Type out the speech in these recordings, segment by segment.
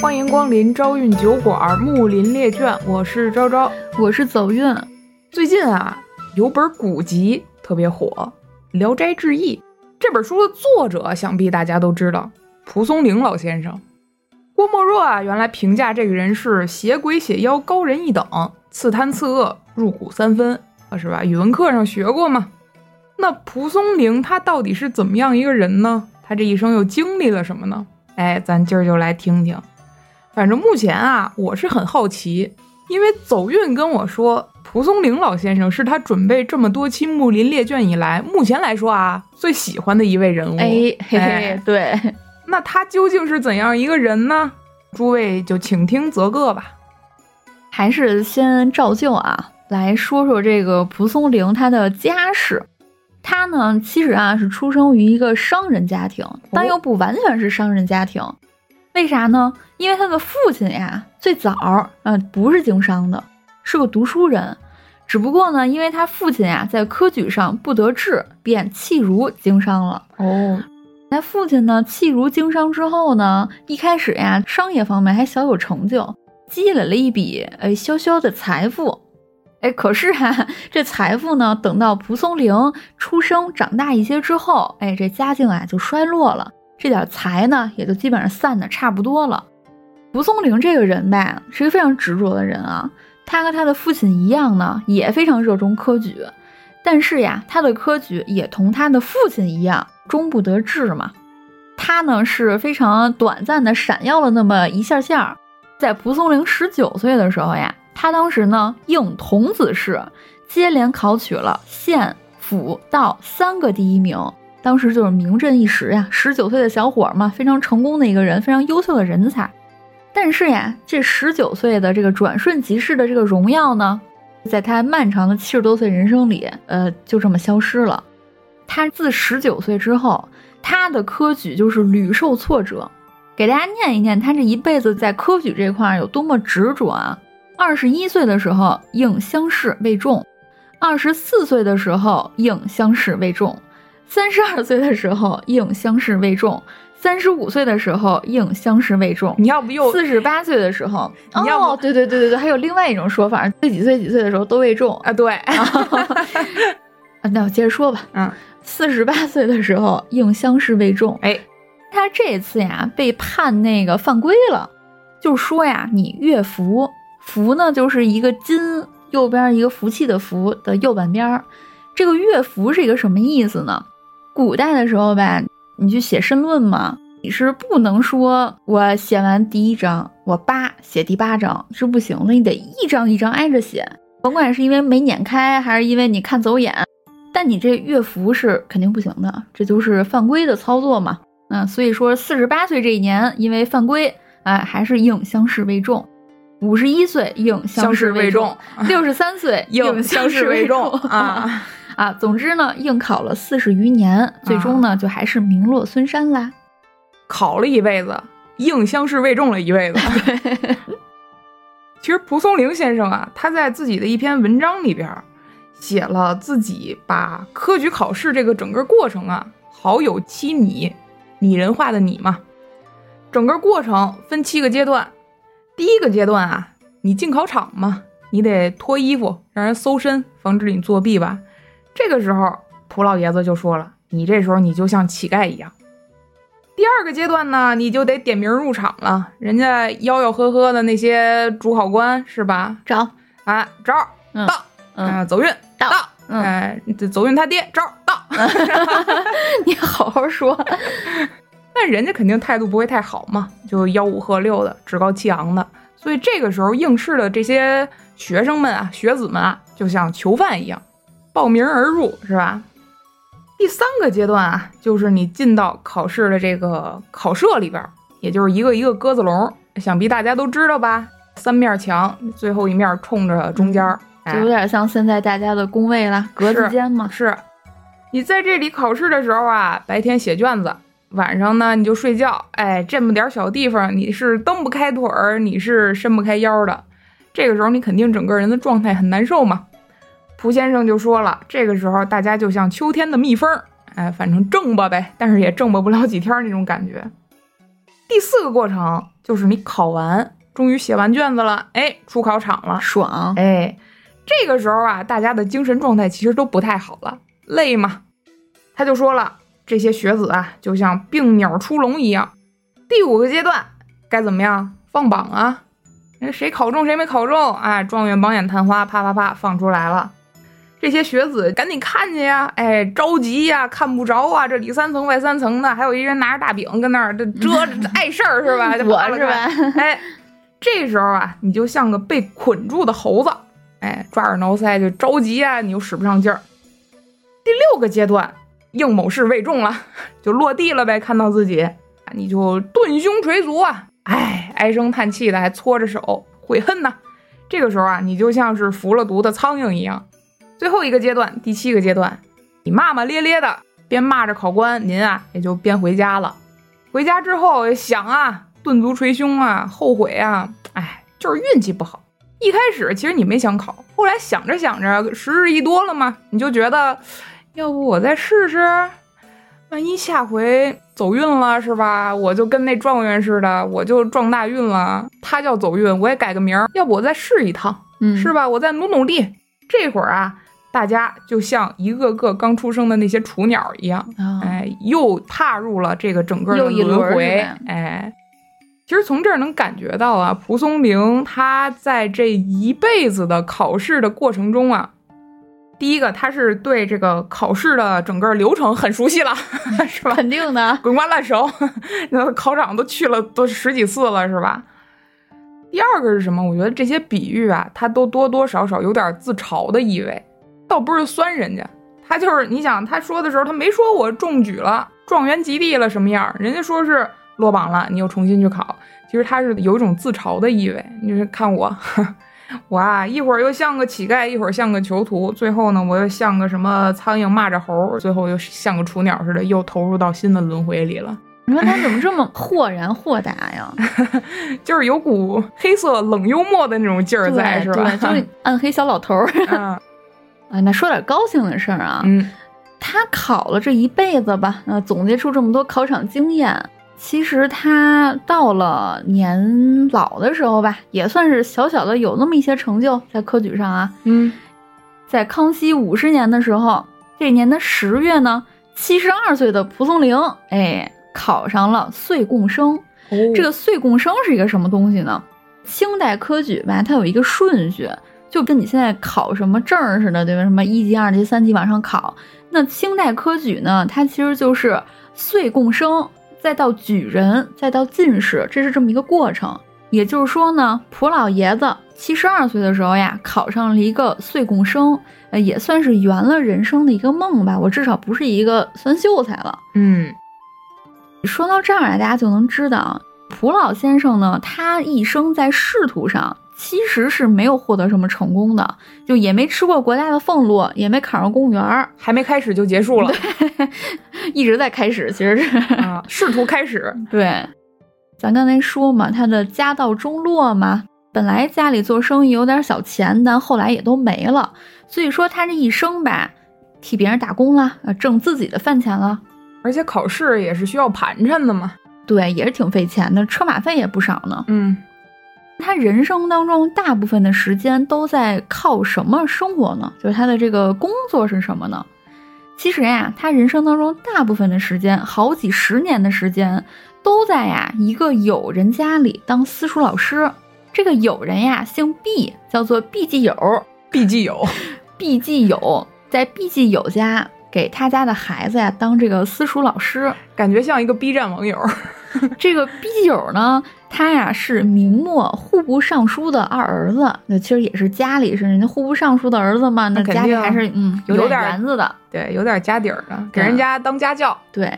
欢迎光临朝运酒馆木林列卷，我是昭昭，我是走运。最近啊，有本古籍特别火，《聊斋志异》这本书的作者想必大家都知道，蒲松龄老先生。郭沫若啊，原来评价这个人是邪鬼邪妖高人一等，刺贪刺恶入骨三分，是吧？语文课上学过嘛。那蒲松龄他到底是怎么样一个人呢？他这一生又经历了什么呢？哎，咱今儿就来听听。反正目前啊，我是很好奇，因为走运跟我说，蒲松龄老先生是他准备这么多期《木林列卷》以来，目前来说啊，最喜欢的一位人物。哎，嘿嘿，对。那他究竟是怎样一个人呢？诸位就请听则个吧。还是先照旧啊，来说说这个蒲松龄他的家世。他呢，其实啊是出生于一个商人家庭，但又不完全是商人家庭。为啥呢？因为他的父亲呀，最早嗯不是经商的，是个读书人。只不过呢，因为他父亲呀在科举上不得志，便弃儒经商了。哦。那父亲呢，弃儒经商之后呢，一开始呀，商业方面还小有成就，积累了一笔哎潇潇的财富。哎，可是哈，这财富呢，等到蒲松龄出生长大一些之后，哎，这家境啊就衰落了，这点财呢也就基本上散的差不多了。蒲松龄这个人吧，是一个非常执着的人啊，他和他的父亲一样呢，也非常热衷科举，但是呀，他的科举也同他的父亲一样。终不得志嘛，他呢是非常短暂的闪耀了那么一下下，在蒲松龄十九岁的时候呀，他当时呢应童子试，接连考取了县、府、道三个第一名，当时就是名震一时呀。十九岁的小伙嘛，非常成功的一个人，非常优秀的人才。但是呀，这十九岁的这个转瞬即逝的这个荣耀呢，在他漫长的七十多岁人生里，呃，就这么消失了。他自十九岁之后，他的科举就是屡受挫折。给大家念一念，他这一辈子在科举这块有多么执着啊！二十一岁的时候应乡试未中，二十四岁的时候应乡试未中，三十二岁的时候应乡试未中，三十五岁的时候应乡试未中。你要不又四十八岁的时候？哦，对对对对对，还有另外一种说法，自几岁几岁的时候都未中啊？对。那我接着说吧。嗯。四十八岁的时候应乡试未中，哎，他这次呀被判那个犯规了，就说呀你乐福，福呢就是一个金右边一个福气的福的右半边儿，这个乐福是一个什么意思呢？古代的时候吧，你去写申论嘛，你是不能说我写完第一章，我八写第八章是不行的，你得一张一张挨着写，甭管是因为没撵开，还是因为你看走眼。但你这乐符是肯定不行的，这就是犯规的操作嘛。嗯所以说，四十八岁这一年因为犯规，哎，还是应乡试未中；五十一岁应乡试未中；六十三岁应乡试未中啊啊！总之呢，应考了四十余年，最终呢，就还是名落孙山啦。考了一辈子，应乡试未中了一辈子。其实蒲松龄先生啊，他在自己的一篇文章里边。写了自己把科举考试这个整个过程啊，好友七拟，拟人化的拟嘛。整个过程分七个阶段。第一个阶段啊，你进考场嘛，你得脱衣服，让人搜身，防止你作弊吧。这个时候，蒲老爷子就说了，你这时候你就像乞丐一样。第二个阶段呢，你就得点名入场了，人家吆吆喝喝的那些主考官是吧？招啊，招到，嗯，走运。到，哎，走运他爹招到 你好好说。那人家肯定态度不会太好嘛，就吆五喝六的，趾高气昂的。所以这个时候应试的这些学生们啊、学子们啊，就像囚犯一样，报名而入，是吧？第三个阶段啊，就是你进到考试的这个考舍里边，也就是一个一个鸽子笼，想必大家都知道吧？三面墙，最后一面冲着中间。就有点像现在大家的工位了，格子间嘛。是，你在这里考试的时候啊，白天写卷子，晚上呢你就睡觉。哎，这么点小地方，你是蹬不开腿儿，你是伸不开腰的。这个时候你肯定整个人的状态很难受嘛。蒲先生就说了，这个时候大家就像秋天的蜜蜂，哎，反正挣吧呗，但是也挣吧不了几天那种感觉。第四个过程就是你考完，终于写完卷子了，哎，出考场了，爽！哎，这个时候啊，大家的精神状态其实都不太好了，累嘛。他就说了，这些学子啊，就像病鸟出笼一样。第五个阶段该怎么样？放榜啊！谁考中谁没考中？哎，状元榜眼探花，啪啪啪放出来了。这些学子赶紧看去呀！哎，着急呀，看不着啊！这里三层外三层的，还有一人拿着大饼跟那儿这 遮着，碍事儿是吧？我是吧？哎，这时候啊，你就像个被捆住的猴子，哎，抓耳挠腮就着急啊，你又使不上劲儿。第六个阶段，应某事未中了，就落地了呗。看到自己，你就顿胸捶足啊，哎，唉声叹气的，还搓着手悔恨呢。这个时候啊，你就像是服了毒的苍蝇一样。最后一个阶段，第七个阶段，你骂骂咧咧的，边骂着考官，您啊也就边回家了。回家之后想啊，顿足捶胸啊，后悔啊，哎，就是运气不好。一开始其实你没想考，后来想着想着，时日一多了嘛，你就觉得，要不我再试试，万一下回走运了是吧？我就跟那状元似的，我就撞大运了。他叫走运，我也改个名儿，要不我再试一趟，嗯，是吧？我再努努力。这会儿啊。大家就像一个个刚出生的那些雏鸟一样，哎，又踏入了这个整个的轮回。哎，其实从这儿能感觉到啊，蒲松龄他在这一辈子的考试的过程中啊，第一个他是对这个考试的整个流程很熟悉了，是吧？肯定的，滚瓜烂熟，那考场都去了都十几次了，是吧？第二个是什么？我觉得这些比喻啊，它都多多少少有点自嘲的意味。倒不是酸人家，他就是你想他说的时候，他没说我中举了，状元及第了什么样，人家说是落榜了，你又重新去考，其实他是有一种自嘲的意味。你是看我，我啊，一会儿又像个乞丐，一会儿像个囚徒，最后呢，我又像个什么苍蝇蚂蚱猴，最后又像个雏鸟似的，又投入到新的轮回里了。你说他怎么这么豁然豁达呀？就是有股黑色冷幽默的那种劲儿在，是吧？就是暗黑小老头儿。啊，那说点高兴的事儿啊。嗯，他考了这一辈子吧，呃，总结出这么多考场经验。其实他到了年老的时候吧，也算是小小的有那么一些成就在科举上啊。嗯，在康熙五十年的时候，这年的十月呢，七十二岁的蒲松龄，哎，考上了岁贡生。哦，这个岁贡生是一个什么东西呢？清代科举吧，它有一个顺序。就跟你现在考什么证似的，对吧？什么一级、二级、三级往上考。那清代科举呢？它其实就是岁贡生，再到举人，再到进士，这是这么一个过程。也就是说呢，蒲老爷子七十二岁的时候呀，考上了一个岁贡生，呃，也算是圆了人生的一个梦吧。我至少不是一个酸秀才了。嗯，说到这儿啊，大家就能知道，蒲老先生呢，他一生在仕途上。其实是没有获得什么成功的，就也没吃过国家的俸禄，也没考上公务员，还没开始就结束了，一直在开始，其实是。试图开始。对，咱刚才说嘛，他的家道中落嘛，本来家里做生意有点小钱，但后来也都没了，所以说他这一生吧，替别人打工了，挣自己的饭钱了，而且考试也是需要盘缠的嘛，对，也是挺费钱的，车马费也不少呢，嗯。他人生当中大部分的时间都在靠什么生活呢？就是他的这个工作是什么呢？其实呀，他人生当中大部分的时间，好几十年的时间，都在呀一个友人家里当私塾老师。这个友人呀姓毕，叫做毕继友。毕继友，毕继友在毕继友家给他家的孩子呀当这个私塾老师，感觉像一个 B 站网友。这个毕继友呢？他呀是明末户部尚书的二儿子，那其实也是家里是人家户部尚书的儿子嘛，那家里还是嗯有点园子的，对，有点家底儿的，给人家当家教。对，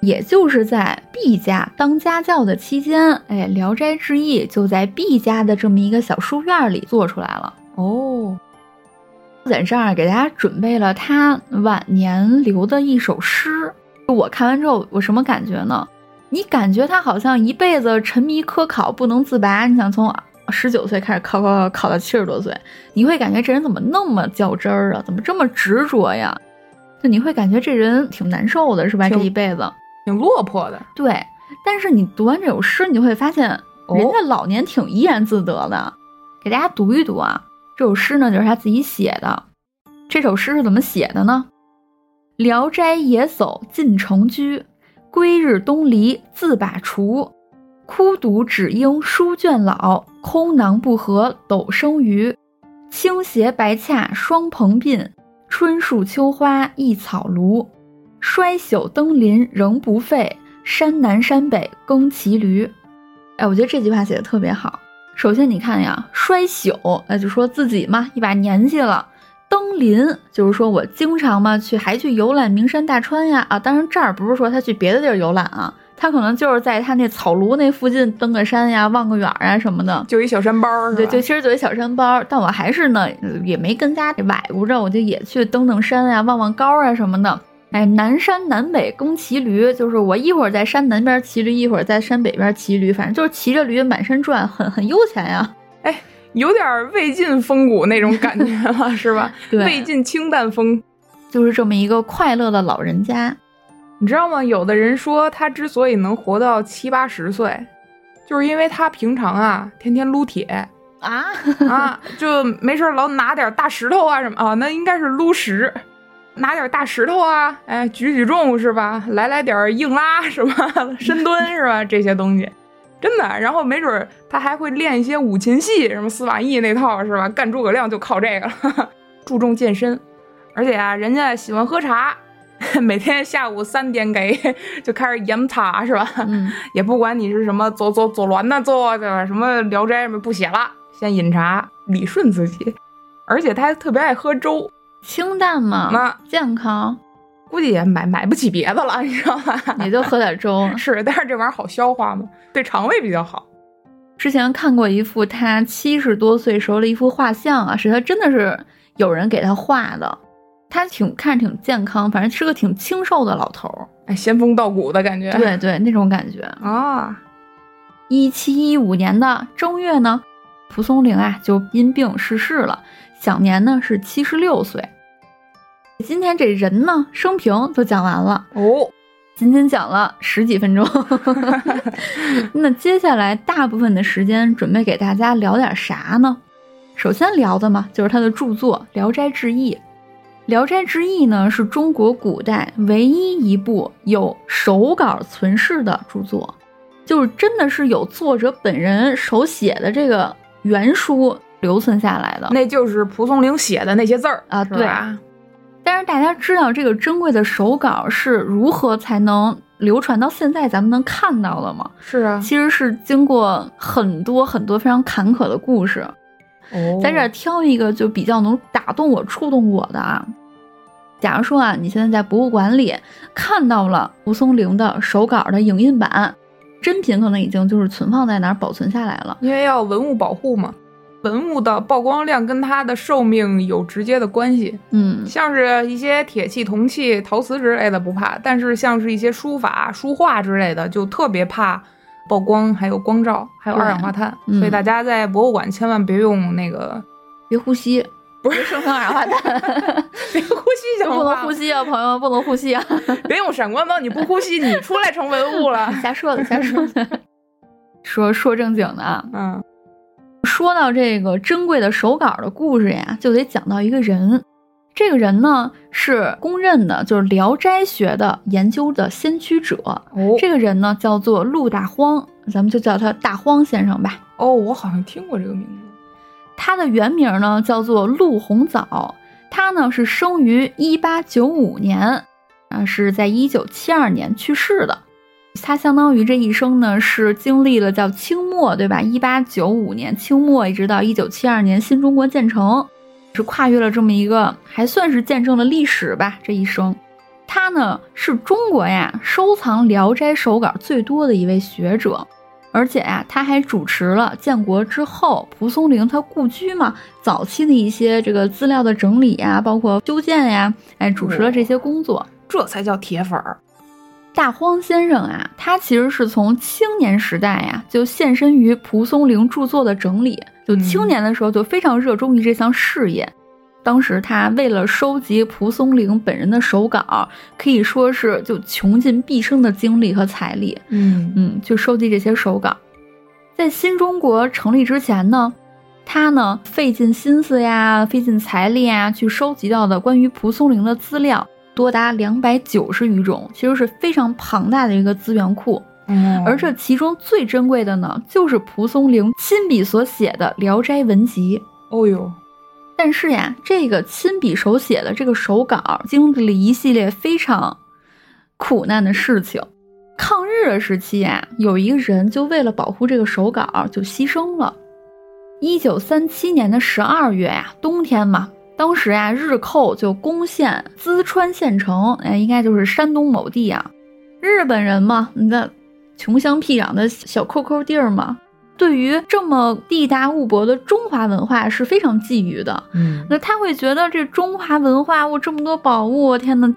也就是在毕家当家教的期间，哎，《聊斋志异》就在毕家的这么一个小书院里做出来了。哦，在这儿给大家准备了他晚年留的一首诗，我看完之后，我什么感觉呢？你感觉他好像一辈子沉迷科考不能自拔，你想从十九岁开始考考考考到七十多岁，你会感觉这人怎么那么较真儿啊？怎么这么执着呀？就你会感觉这人挺难受的，是吧？这一辈子挺落魄的。对，但是你读完这首诗，你就会发现哦人家老年挺怡然自得的。给大家读一读啊，这首诗呢就是他自己写的。这首诗是怎么写的呢？聊斋野叟进城居，归日东篱自把锄。枯读只应书卷老，空囊不合斗生余。青鞋白洽双蓬鬓，春树秋花一草庐。衰朽登临仍不废，山南山北耕骑驴。哎，我觉得这句话写的特别好。首先你看呀，衰朽，那就说自己嘛，一把年纪了。登临就是说我经常嘛去还去游览名山大川呀啊，当然这儿不是说他去别的地儿游览啊，他可能就是在他那草庐那附近登个山呀、望个远啊什么的。就一小山包儿，对，就其实就一小山包儿，但我还是呢也没跟家里崴咕着，我就也去登登山呀、望望高啊什么的。哎，南山南北耕骑驴，就是我一会儿在山南边骑驴，一会儿在山北边骑驴，反正就是骑着驴满山转，很很悠闲呀。有点魏晋风骨那种感觉了，是吧？对魏晋清淡风。就是这么一个快乐的老人家。你知道吗？有的人说他之所以能活到七八十岁，就是因为他平常啊天天撸铁啊，啊，就没事儿老拿点大石头啊什么啊，那应该是撸石，拿点大石头啊，哎，举举重是吧？来来点硬拉是吧？深蹲是吧？这些东西。真的，然后没准儿他还会练一些五禽戏，什么司马懿那套是吧？干诸葛亮就靠这个了，注重健身，而且啊，人家喜欢喝茶，每天下午三点给就开始研茶是吧？嗯，也不管你是什么左左左鸾呐，做的什么聊斋什么不写了，先饮茶理顺自己，而且他还特别爱喝粥，清淡嘛，那健康，估计也买买不起别的了，你知道吧？也就喝点粥。是，但是这玩意儿好消化嘛，对肠胃比较好。之前看过一幅他七十多岁时候的一幅画像啊，是他真的是有人给他画的，他挺看着挺健康，反正是个挺清瘦的老头儿。哎，仙风道骨的感觉。对对，那种感觉。啊，一七一五年的正月呢，蒲松龄啊就因病逝世了，享年呢是七十六岁。今天这人呢，生平就讲完了，哦，仅仅讲了十几分钟。那接下来大部分的时间准备给大家聊点啥呢？首先聊的嘛，就是他的著作《聊斋志异》。《聊斋志异》呢，是中国古代唯一一部有手稿存世的著作，就是真的是有作者本人手写的这个原书留存下来的。那就是蒲松龄写的那些字儿啊对吧？但是大家知道这个珍贵的手稿是如何才能流传到现在咱们能看到的吗？是啊，其实是经过很多很多非常坎坷的故事，哦在这儿挑一个就比较能打动我、触动我的啊。假如说啊，你现在在博物馆里看到了蒲松龄的手稿的影印版，真品可能已经就是存放在哪儿保存下来了。因为要文物保护嘛，文物的曝光量跟它的寿命有直接的关系。嗯，像是一些铁器、铜器、陶瓷之类的不怕，但是像是一些书法、书画之类的，就特别怕曝光，还有光照，还有二氧化碳。嗯所以大家在博物馆千万别用那个，别呼吸，不是别生成二氧化碳，别呼吸就不能呼，吸啊，朋友们不能呼吸啊。别用闪光灯，你不呼吸，你出来成文物了。瞎说的，瞎说的。说说正经的啊，嗯，说到这个珍贵的手稿的故事呀，就得讲到一个人。这个人呢是公认的，就是《聊斋学》的研究的先驱者。哦这个人呢叫做陆大荒，咱们就叫他大荒先生吧。哦，我好像听过这个名字。他的原名呢叫做陆鸿藻，他呢是生于一八九五年，啊是在一九七二年去世的。他相当于这一生呢是经历了叫清末，对吧？一八九五年清末一直到一九七二年新中国建成，是跨越了这么一个还算是见证了历史吧。这一生，他呢是中国呀收藏《聊斋》手稿最多的一位学者。而且呀、他还主持了建国之后蒲松龄他故居嘛早期的一些这个资料的整理呀，包括修建呀，哎，主持了这些工作。这才叫铁粉儿。大荒先生啊，他其实是从青年时代呀就献身于蒲松龄著作的整理，就青年的时候就非常热衷于这项事业。当时他为了收集蒲松龄本人的手稿，可以说是就穷尽毕生的精力和财力，嗯嗯，去收集这些手稿。在新中国成立之前呢，他呢费尽心思呀，费尽财力呀，去收集到的关于蒲松龄的资料多达两百九十余种，其实是非常庞大的一个资源库。嗯而这其中最珍贵的呢，就是蒲松龄亲笔所写的《聊斋文集》。哦呦，但是呀，这个亲笔手写的这个手稿，经历了一系列非常苦难的事情。抗日的时期呀，有一个人就为了保护这个手稿，就牺牲了。一九三七年的十二月呀，冬天嘛，当时呀，日寇就攻陷淄川县城，哎，应该就是山东某地啊。日本人嘛，你的穷乡僻壤的小抠抠地儿嘛，对于这么地大物博的中华文化是非常觊觎的。嗯那他会觉得这中华文化，我这么多宝物，天呐！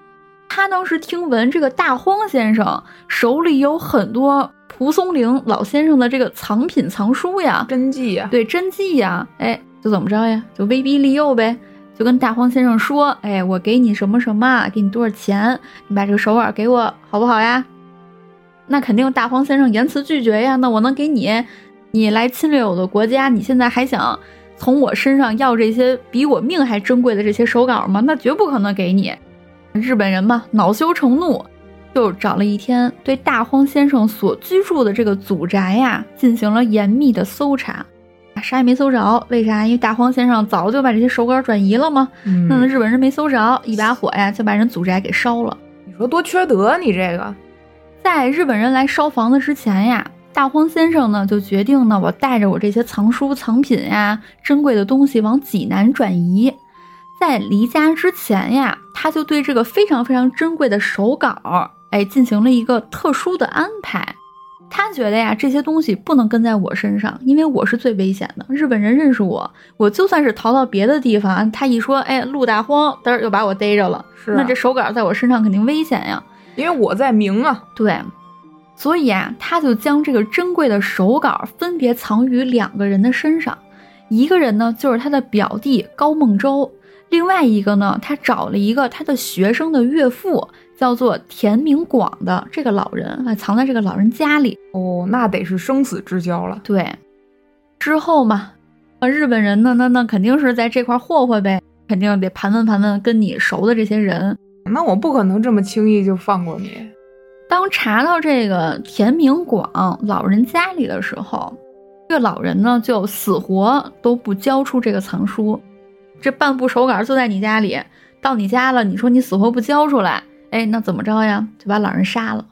他当时听闻这个大荒先生手里有很多蒲松龄老先生的这个藏品藏书呀，真迹呀，对真迹呀，哎，就怎么着呀？就威逼利诱呗，就跟大荒先生说，哎，我给你什么什么，给你多少钱，你把这个手稿给我，好不好呀？那肯定大荒先生严词拒绝呀。那我能给你，你来侵略我的国家，你现在还想从我身上要这些比我命还珍贵的这些手稿吗？那绝不可能给你。日本人嘛，恼羞成怒，就找了一天，对大荒先生所居住的这个祖宅呀，进行了严密的搜查。啥也没搜着，为啥？因为大荒先生早就把这些手稿转移了嘛。日本人没搜着，一把火呀就把人祖宅给烧了。你说多缺德，你这个，在日本人来烧房子之前呀，大荒先生呢就决定呢，我带着我这些藏书藏品呀、珍贵的东西往济南转移。在离家之前呀，他就对这个非常非常珍贵的手稿，哎，进行了一个特殊的安排。他觉得呀，这些东西不能跟在我身上，因为我是最危险的。日本人认识我，我就算是逃到别的地方，他一说，哎，陆大荒，嘚儿又把我逮着了，是啊。那这手稿在我身上肯定危险呀。因为我在明啊，对，所以啊，他就将这个珍贵的手稿分别藏于两个人的身上，一个人呢就是他的表弟高梦周，另外一个呢，他找了一个他的学生的岳父，叫做田明广的这个老人，啊，藏在这个老人家里。哦，那得是生死之交了。对，之后嘛，啊，日本人呢，那那肯定是在这块霍霍呗，肯定得盘问盘问跟你熟的这些人。那我不可能这么轻易就放过你。当查到这个田明广老人家里的时候，这个老人呢就死活都不交出这个藏书，这半部手稿就在你家里，到你家了，你说你死活不交出来，哎，那怎么着呀？就把老人杀了。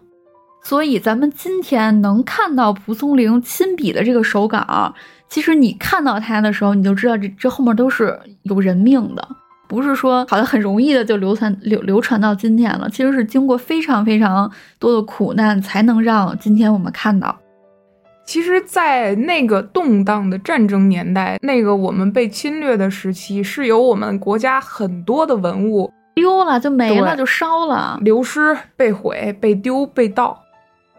所以咱们今天能看到蒲松龄亲笔的这个手稿，其实你看到它的时候，你就知道这这后面都是有人命的。不是说好像很容易的就流传流流传到今天了，其实是经过非常非常多的苦难，才能让今天我们看到。其实，在那个动荡的战争年代，那个我们被侵略的时期，是有我们国家很多的文物丢了就没了，就烧了。流失、被毁、被丢、被盗。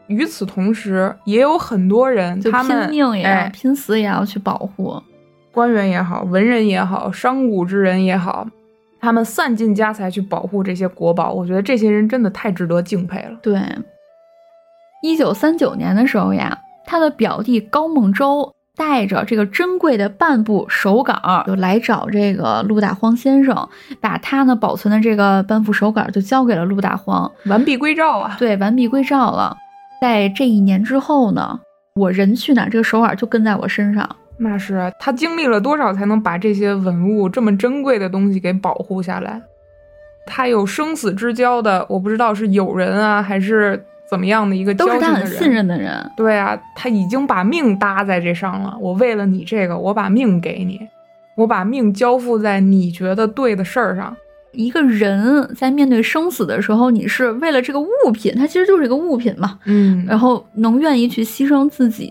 与此同时，也有很多人，就他们拼命也要、哎拼死也要去保护。官员也好，文人也好，商贾之人也好，他们散尽家财去保护这些国宝。我觉得这些人真的太值得敬佩了。对，一九三九年的时候呀，他的表弟高梦舟带着这个珍贵的半部手稿，就来找这个陆大荒先生，把他呢保存的这个半部手稿就交给了陆大荒。完璧归赵啊！对，完璧归赵了。在这一年之后呢，我人去哪儿，这个手稿就跟在我身上。那是啊他经历了多少才能把这些文物这么珍贵的东西给保护下来？他有生死之交的，我不知道是友人啊，还是怎么样的一个交都是情的人。他很信任的人。对啊，他已经把命搭在这上了。我为了你这个，我把命给你，我把命交付在你觉得对的事儿上。一个人在面对生死的时候，你是为了这个物品，它其实就是一个物品嘛，嗯然后能愿意去牺牲自己。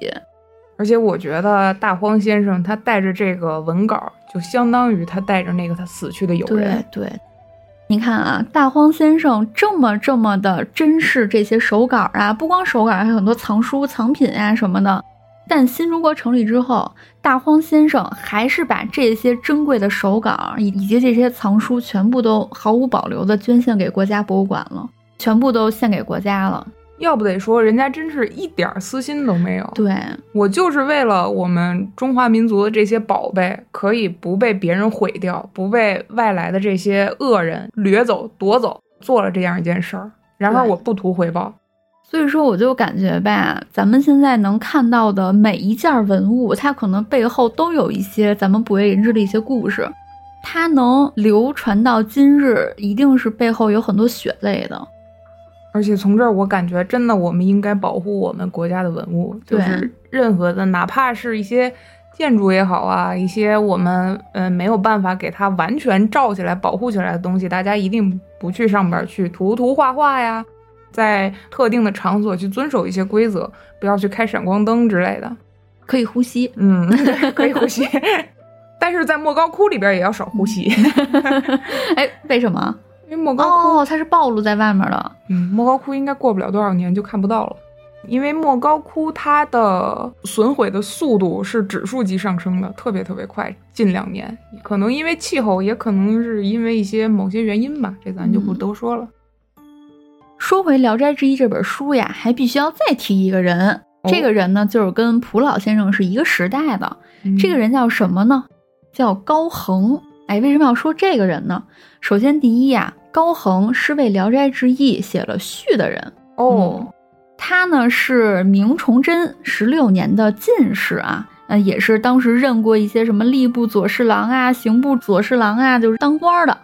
而且我觉得大荒先生他带着这个文稿，就相当于他带着那个他死去的友对人。对，你看啊，大荒先生这么这么的珍视这些手稿啊，不光手稿，还有很多藏书藏品啊什么的。但新中国成立之后，大荒先生还是把这些珍贵的手稿以以及这些藏书全部都毫无保留的捐献给国家博物馆了，全部都献给国家了。要不得说，人家真是一点私心都没有。对我就是为了我们中华民族的这些宝贝可以不被别人毁掉，不被外来的这些恶人掠走、夺走，做了这样一件事儿。然而我不图回报。所以说，我就感觉吧，咱们现在能看到的每一件文物，它可能背后都有一些咱们不为人知的一些故事。它能流传到今日，一定是背后有很多血泪的。而且从这儿，我感觉真的，我们应该保护我们国家的文物，就是任何的，哪怕是一些建筑也好啊，一些我们嗯没有办法给它完全罩起来、保护起来的东西，大家一定不去上边去涂涂画画呀。在特定的场所去遵守一些规则，不要去开闪光灯之类的。可以呼吸，嗯，可以呼吸，但是在莫高窟里边也要少呼吸。哎，为什么？因为莫高窟它是暴露在外面的。嗯，莫高窟应该过不了多少年就看不到了，因为莫高窟它的损毁的速度是指数级上升的，特别特别快。近两年，可能因为气候，也可能是因为一些某些原因吧，这咱就不多说了。说回《聊斋志异》这本书呀，还必须要再提一个人。这个人呢，就是跟蒲老先生是一个时代的。这个人叫什么呢？叫高恒。哎，为什么要说这个人呢？首先，第一呀，高恒是为《聊斋志异》写了序的人哦。他呢是明崇祯十六年的进士啊，呃，也是当时任过一些什么吏部左侍郎啊、刑部左侍郎啊，就是当官的。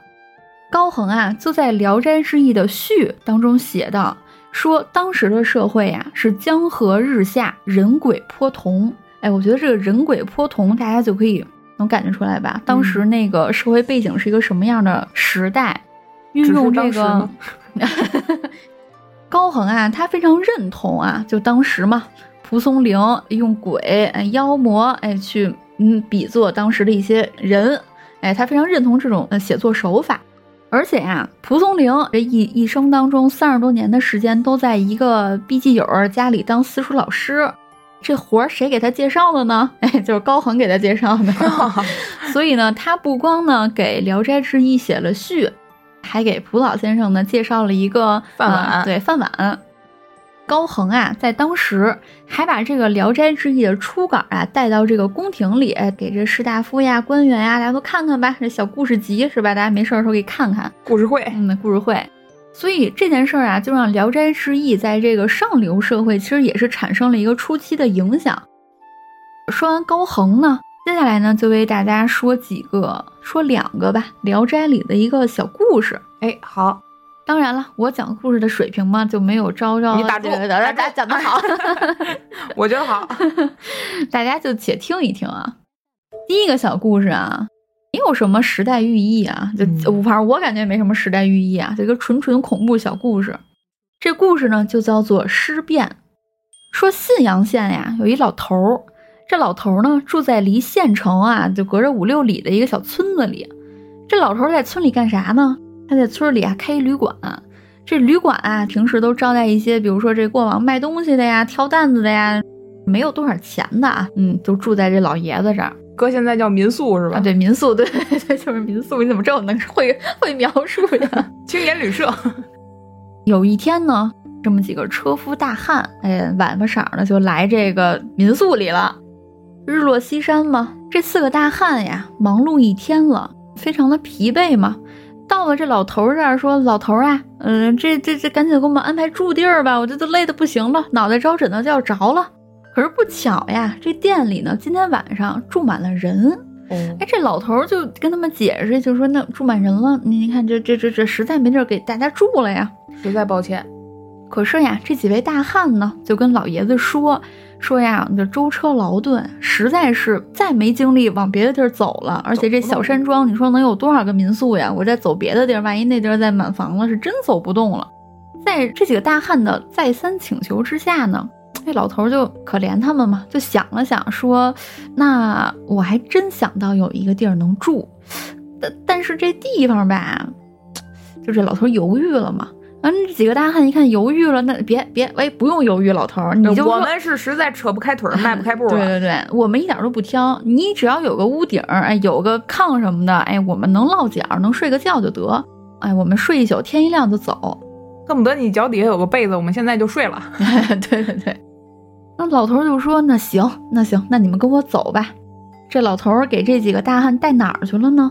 高恒啊，就在《聊斋志异》的序当中写道，说当时的社会呀是江河日下，人鬼颇同。哎，我觉得这个人鬼颇同，大家就可以能感觉出来吧？当时那个社会背景是一个什么样的时代？运用这个，高恒啊，他非常认同啊，就当时嘛，蒲松龄用鬼、妖魔，哎，去嗯比作当时的一些人，哎，他非常认同这种呃写作手法。而且呀，蒲松龄这一一生当中三十多年的时间都在一个笔记友家里当私塾老师，这活儿谁给他介绍的呢？哎，就是高恒给他介绍的。所以呢，他不光呢给《聊斋志异》写了序，还给蒲老先生呢介绍了一个饭碗。对，饭碗。高恒啊，在当时还把这个《聊斋志异》的初稿啊带到这个宫廷里，给这士大夫呀、官员呀，大家都看看吧。这小故事集是吧？大家没事的时候可以看看 故事会。嗯，故事会。所以这件事儿啊，就让《聊斋志异》在这个上流社会其实也是产生了一个初期的影响。说完高恒呢，接下来呢就为大家说几个，说两个吧，《聊斋》里的一个小故事。哎，好。当然了，我讲故事的水平嘛，就没有昭昭你打住，大家讲的好 我觉得好，大家就且听一听啊。第一个小故事啊，没有什么时代寓意啊，就反正我感觉没什么时代寓意啊，就一个纯纯恐怖小故事。这故事呢就叫做尸变。说信阳县呀，有一老头儿，这老头儿呢住在离县城啊就隔着五六里的一个小村子里。这老头儿在村里干啥呢？他在村里啊开一旅馆，这旅馆啊平时都招待一些，比如说这过往卖东西的呀、挑担子的呀，没有多少钱的啊，嗯，都住在这老爷子这儿。哥现在叫民宿是吧？对，民宿，对对 对，就是民宿。你怎么这么能会会描述呀？青年旅社。有一天呢，这么几个车夫大汉，哎，晚巴晌的就来这个民宿里了。日落西山嘛，这四个大汉呀，忙碌一天了，非常的疲惫嘛。到了这老头这儿，说：“老头啊，嗯，这这这，赶紧给我们安排住地儿吧，我这都累得不行了，脑袋着枕头就要着了。可是不巧呀，这店里呢，今天晚上住满了人。哎，这老头就跟他们解释，就说那住满人了，您看这这这这实在没地儿给大家住了呀，实在抱歉。可是呀，这几位大汉呢，就跟老爷子说。”说呀，你这舟车劳顿，实在是再没精力往别的地儿走了。而且这小山庄，你说能有多少个民宿呀？我再走别的地儿，万一那地儿再满房了，是真走不动了。在这几个大汉的再三请求之下呢，这老头就可怜他们嘛，就想了想，说：“那我还真想到有一个地儿能住，但但是这地方吧，就这老头犹豫了嘛。嗯，这几个大汉一看犹豫了，那别别，喂，不用犹豫，老头儿，你就我们是实在扯不开腿儿，迈不开步了。对对对，我们一点都不挑，你只要有个屋顶儿，哎，有个炕什么的，哎，我们能落脚，能睡个觉就得，哎，我们睡一宿，天一亮就走。恨不得你脚底下有个被子，我们现在就睡了。对对对，那老头儿就说：“那行，那行，那你们跟我走吧。”这老头儿给这几个大汉带哪儿去了呢？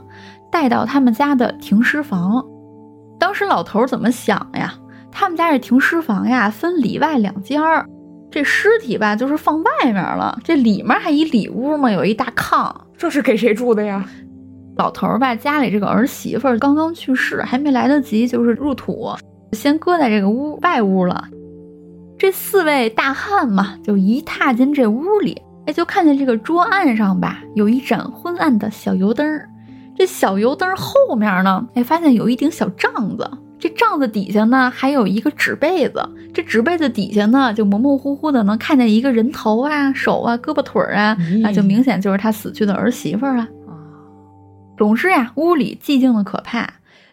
带到他们家的停尸房。当时老头儿怎么想呀？他们家这停尸房呀，分里外两间儿，这尸体吧就是放外面了，这里面还一里屋嘛，有一大炕。这是给谁住的呀？老头儿吧，家里这个儿媳妇刚刚去世，还没来得及就是入土，先搁在这个屋外屋了。这四位大汉嘛，就一踏进这屋里，哎，就看见这个桌案上吧，有一盏昏暗的小油灯儿。这小油灯后面呢，哎，发现有一顶小帐子。这帐子底下呢，还有一个纸被子。这纸被子底下呢，就模模糊糊的能看见一个人头啊、手啊、胳膊腿儿啊，啊，就明显就是他死去的儿媳妇儿啊。总之呀，屋里寂静的可怕。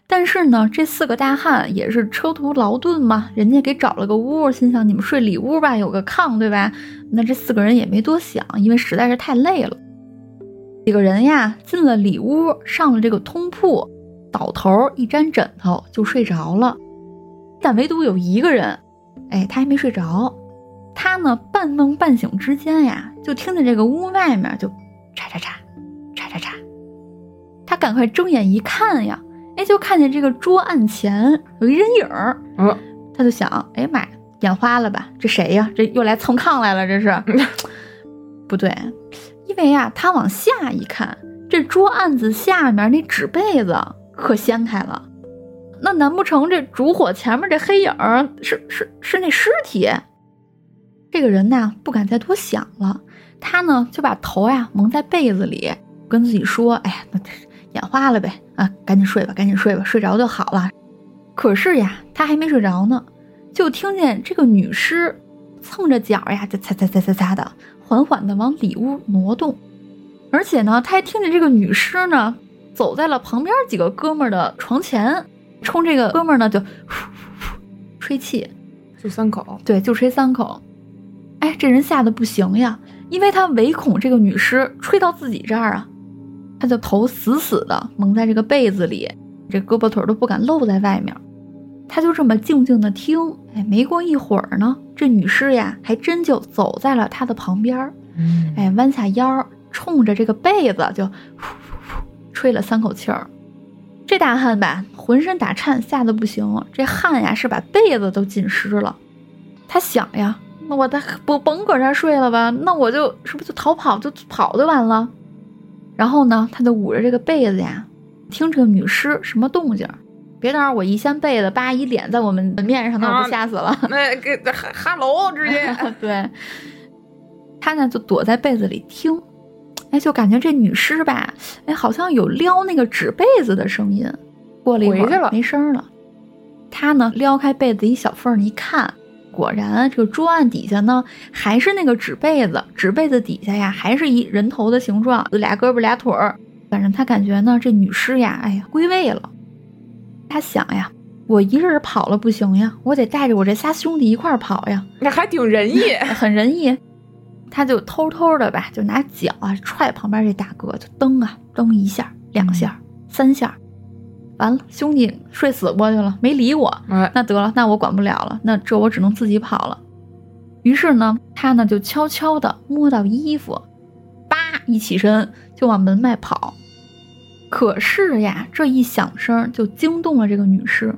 但是呢，这四个大汉也是车途劳顿嘛，人家给找了个屋，心想你们睡里屋吧，有个炕，对吧？那这四个人也没多想，因为实在是太累了。几个人呀，进了里屋，上了这个通铺，倒头一沾枕头就睡着了。但唯独有一个人，哎，他还没睡着。他呢，半梦半醒之间呀，就听见这个屋外面就嚓嚓嚓，嚓嚓嚓。他赶快睁眼一看呀，哎，就看见这个桌案前有一人影儿。嗯，他就想，哎呀妈呀，眼花了吧？这谁呀？这又来蹭炕来了？这是？不对。因为呀，他往下一看，这桌案子下面那纸被子可掀开了，那难不成这烛火前面这黑影是是是那尸体？这个人呢不敢再多想了，他呢就把头呀蒙在被子里，跟自己说：“哎呀，那眼花了呗，啊，赶紧睡吧，赶紧睡吧，睡着就好了。”可是呀，他还没睡着呢，就听见这个女尸蹭着脚呀，就擦擦擦擦擦的。缓缓地往里屋挪动，而且呢，他还听着这个女尸呢，走在了旁边几个哥们儿的床前，冲这个哥们儿呢就呼呼呼吹气，就三口，对，就吹三口。哎，这人吓得不行呀，因为他唯恐这个女尸吹到自己这儿啊，他就头死死的蒙在这个被子里，这胳膊腿都不敢露在外面。他就这么静静的听，哎，没过一会儿呢，这女尸呀，还真就走在了他的旁边，哎，弯下腰，冲着这个被子就呼呼呼吹了三口气儿。这大汉吧，浑身打颤，吓得不行，这汗呀是把被子都浸湿了。他想呀，那我他不甭搁这睡了吧？那我就是不是就逃跑就跑就完了？然后呢，他就捂着这个被子呀，听这个女尸什么动静。别到时候我一掀被子，叭一脸在我们门面上，那我不吓死了。那给哈哈喽，直接 对。他呢就躲在被子里听，哎，就感觉这女尸吧，哎，好像有撩那个纸被子的声音。过了一会儿没声了，他呢撩开被子一小缝一看，果然这个桌案底下呢还是那个纸被子，纸被子底下呀还是一人头的形状，俩胳膊俩腿儿。反正他感觉呢这女尸呀，哎呀归位了。他想呀，我一个人跑了不行呀，我得带着我这仨兄弟一块儿跑呀。那还挺仁义，很仁义。他就偷偷的吧，就拿脚啊踹旁边这大哥，就蹬啊蹬一下、两下、三下，完了，兄弟睡死过去了，没理我。那得了，那我管不了了，那这我只能自己跑了。于是呢，他呢就悄悄的摸到衣服，叭一起身就往门外跑。可是呀，这一响声就惊动了这个女尸。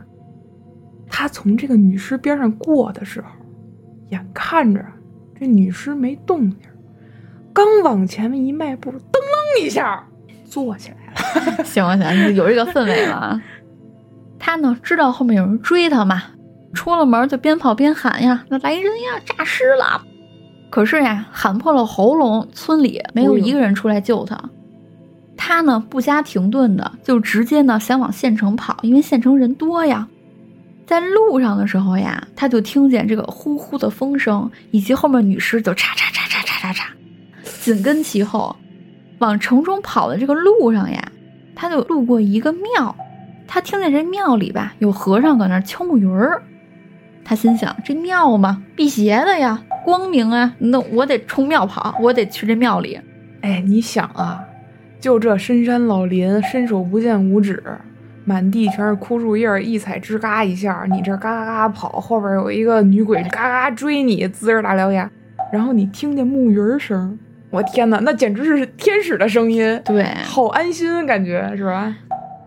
他从这个女尸边上过的时候，眼看着这女尸没动静，刚往前面一迈步，噔楞一下坐起来了。行了行，有这个氛围了。他呢知道后面有人追他嘛，出了门就边跑边喊呀：“那来人呀，诈尸了！”可是呀，喊破了喉咙，村里没有一个人出来救他。他呢不加停顿的就直接呢想往县城跑，因为县城人多呀。在路上的时候呀，他就听见这个呼呼的风声，以及后面女尸就嚓嚓嚓嚓嚓嚓嚓，紧跟其后。往城中跑的这个路上呀，他就路过一个庙，他听见这庙里吧有和尚搁那敲木鱼儿，他心想：这庙嘛，辟邪的呀，光明啊，那我得冲庙跑，我得去这庙里。哎，你想啊，就这深山老林，伸手不见五指，满地全是枯树叶，一踩吱嘎一下，你这嘎嘎嘎跑，后边有一个女鬼嘎嘎追你，呲着大獠牙，然后你听见木鱼声，我天哪，那简直是天使的声音，对，好安心，感觉是吧？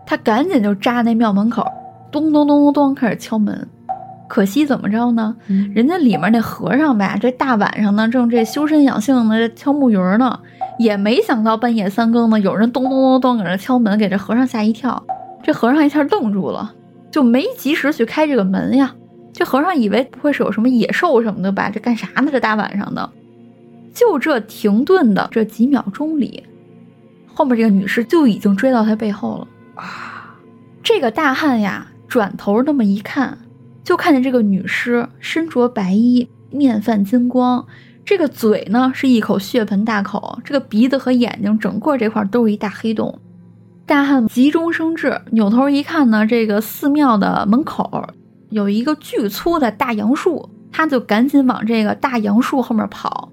他赶紧就扎那庙门口，咚咚咚咚咚开始敲门。可惜怎么着呢？人家里面那和尚吧，这大晚上呢，正这修身养性的敲木鱼呢，也没想到半夜三更呢，有人咚咚咚咚搁那敲门，给这和尚吓一跳。这和尚一下愣住了，就没及时去开这个门呀。这和尚以为不会是有什么野兽什么的吧？这干啥呢？这大晚上的，就这停顿的这几秒钟里，后面这个女士就已经追到他背后了啊！这个大汉呀，转头那么一看。就看见这个女尸身着白衣，面泛金光，这个嘴呢是一口血盆大口，这个鼻子和眼睛整个这块都是一大黑洞。大汉急中生智，扭头一看呢，这个寺庙的门口有一个巨粗的大杨树，他就赶紧往这个大杨树后面跑。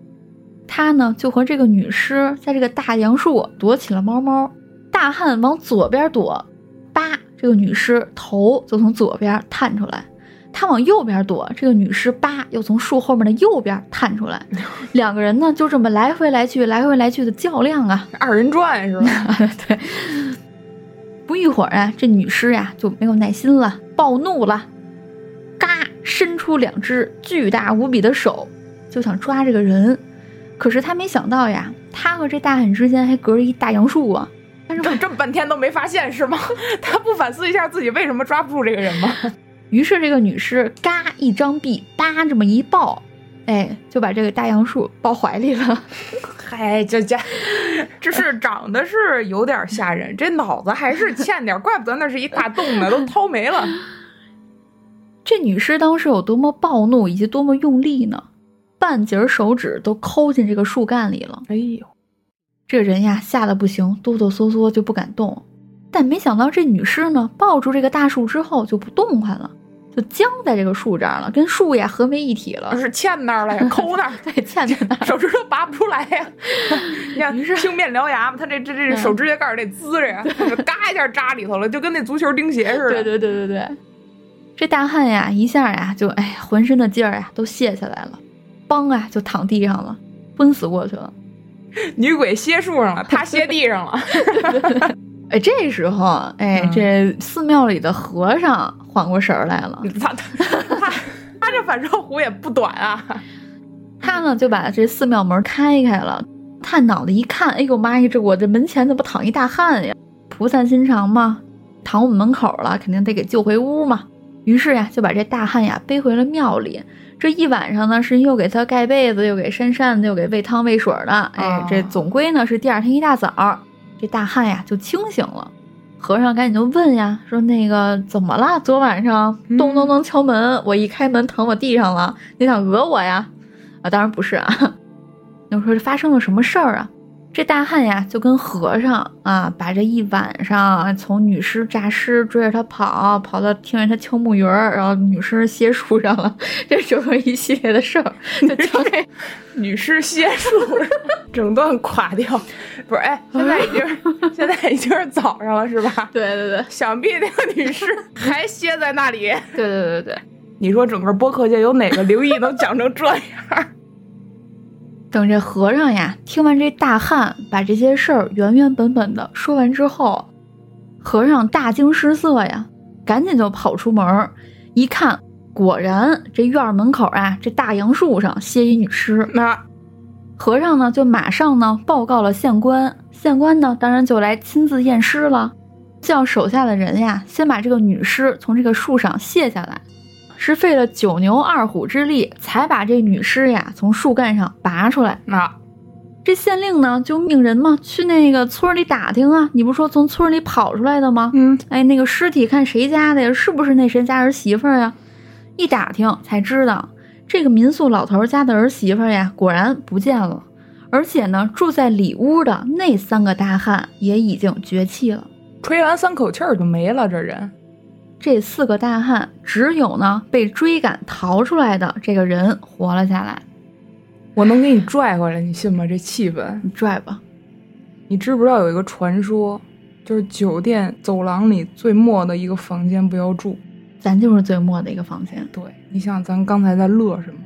他呢就和这个女尸在这个大杨树躲起了猫猫。大汉往左边躲，叭，这个女尸头就从左边探出来。他往右边躲，这个女尸叭又从树后面的右边探出来，两个人呢就这么来回来去、来回来去的较量啊，二人转是吧？对。不一会儿啊，这女尸呀就没有耐心了，暴怒了，嘎，伸出两只巨大无比的手，就想抓这个人。可是他没想到呀，他和这大汉之间还隔着一大杨树啊。但是我这么半天都没发现是吗？他不反思一下自己为什么抓不住这个人吗？于是这个女尸嘎一张臂，叭这么一抱，哎，就把这个大杨树抱怀里了。嗨，这这，这是长得是有点吓人，这脑子还是欠点，怪不得那是一大洞呢，都掏没了。这女尸当时有多么暴怒，以及多么用力呢？半截手指都抠进这个树干里了。哎呦，这人呀，吓得不行，哆哆嗦嗦就不敢动。但没想到这女尸呢，抱住这个大树之后就不动弹了。就僵在这个树这儿了，跟树呀合为一体了。是嵌那儿了呀，抠那儿，对，嵌在那儿，手指头拔不出来呀。你看，青面獠牙嘛，他这这这手指甲盖儿得滋着呀，嘎一下扎里头了，就跟那足球钉鞋似的。对对对对对，这大汉呀，一下呀，就哎呀，浑身的劲儿呀都卸下来了，梆啊，就躺地上了，昏死过去了。女鬼歇树上了，他歇地上了。哎，这时候，哎，这寺庙里的和尚缓过神儿来了。他他他这反射弧也不短啊。他呢就把这寺庙门开开了，探脑袋一看，哎呦妈呀，这我这门前怎么躺一大汉呀？菩萨心肠嘛，躺我们门口了，肯定得给救回屋嘛。于是呀，就把这大汉呀背回了庙里。这一晚上呢，是又给他盖被子，又给扇扇子，又给喂汤喂水的。哎，这总归呢是第二天一大早。这大汉呀就清醒了，和尚赶紧就问呀，说那个怎么了？昨晚上咚咚咚敲门，我一开门躺我地上了，你想讹我呀？啊，当然不是啊，那我说这发生了什么事儿啊？这大汉呀，就跟和尚啊，把这一晚上从女尸诈尸追着他跑，跑到听见他敲木鱼儿，然后女尸歇树上了，这整个一系列的事儿就交给女尸歇树，整段垮掉。不是，哎，现在已经现在已经是早上了，是吧？对对对，想必那个女尸还歇在那里。对对对对，你说整个播客界有哪个灵异能讲成这样？等这和尚呀，听完这大汉把这些事儿原原本本的说完之后，和尚大惊失色呀，赶紧就跑出门一看，果然这院门口啊，这大杨树上歇一女尸。那和尚呢，就马上呢报告了县官，县官呢当然就来亲自验尸了，叫手下的人呀，先把这个女尸从这个树上卸下来。是费了九牛二虎之力，才把这女尸呀从树干上拔出来。那这县令呢，就命人嘛去那个村里打听啊。你不说从村里跑出来的吗？嗯，哎，那个尸体看谁家的呀？是不是那谁家儿媳妇呀？一打听才知道，这个民宿老头家的儿媳妇呀，果然不见了。而且呢，住在里屋的那三个大汉也已经绝气了，吹完三口气儿就没了。这人。这四个大汉只有呢被追赶逃出来的这个人活了下来。我能给你拽回来，你信吗？这气氛，你拽吧。你知不知道有一个传说，就是酒店走廊里最末的一个房间不要住，咱就是最末的一个房间。对你想，咱刚才在乐什么？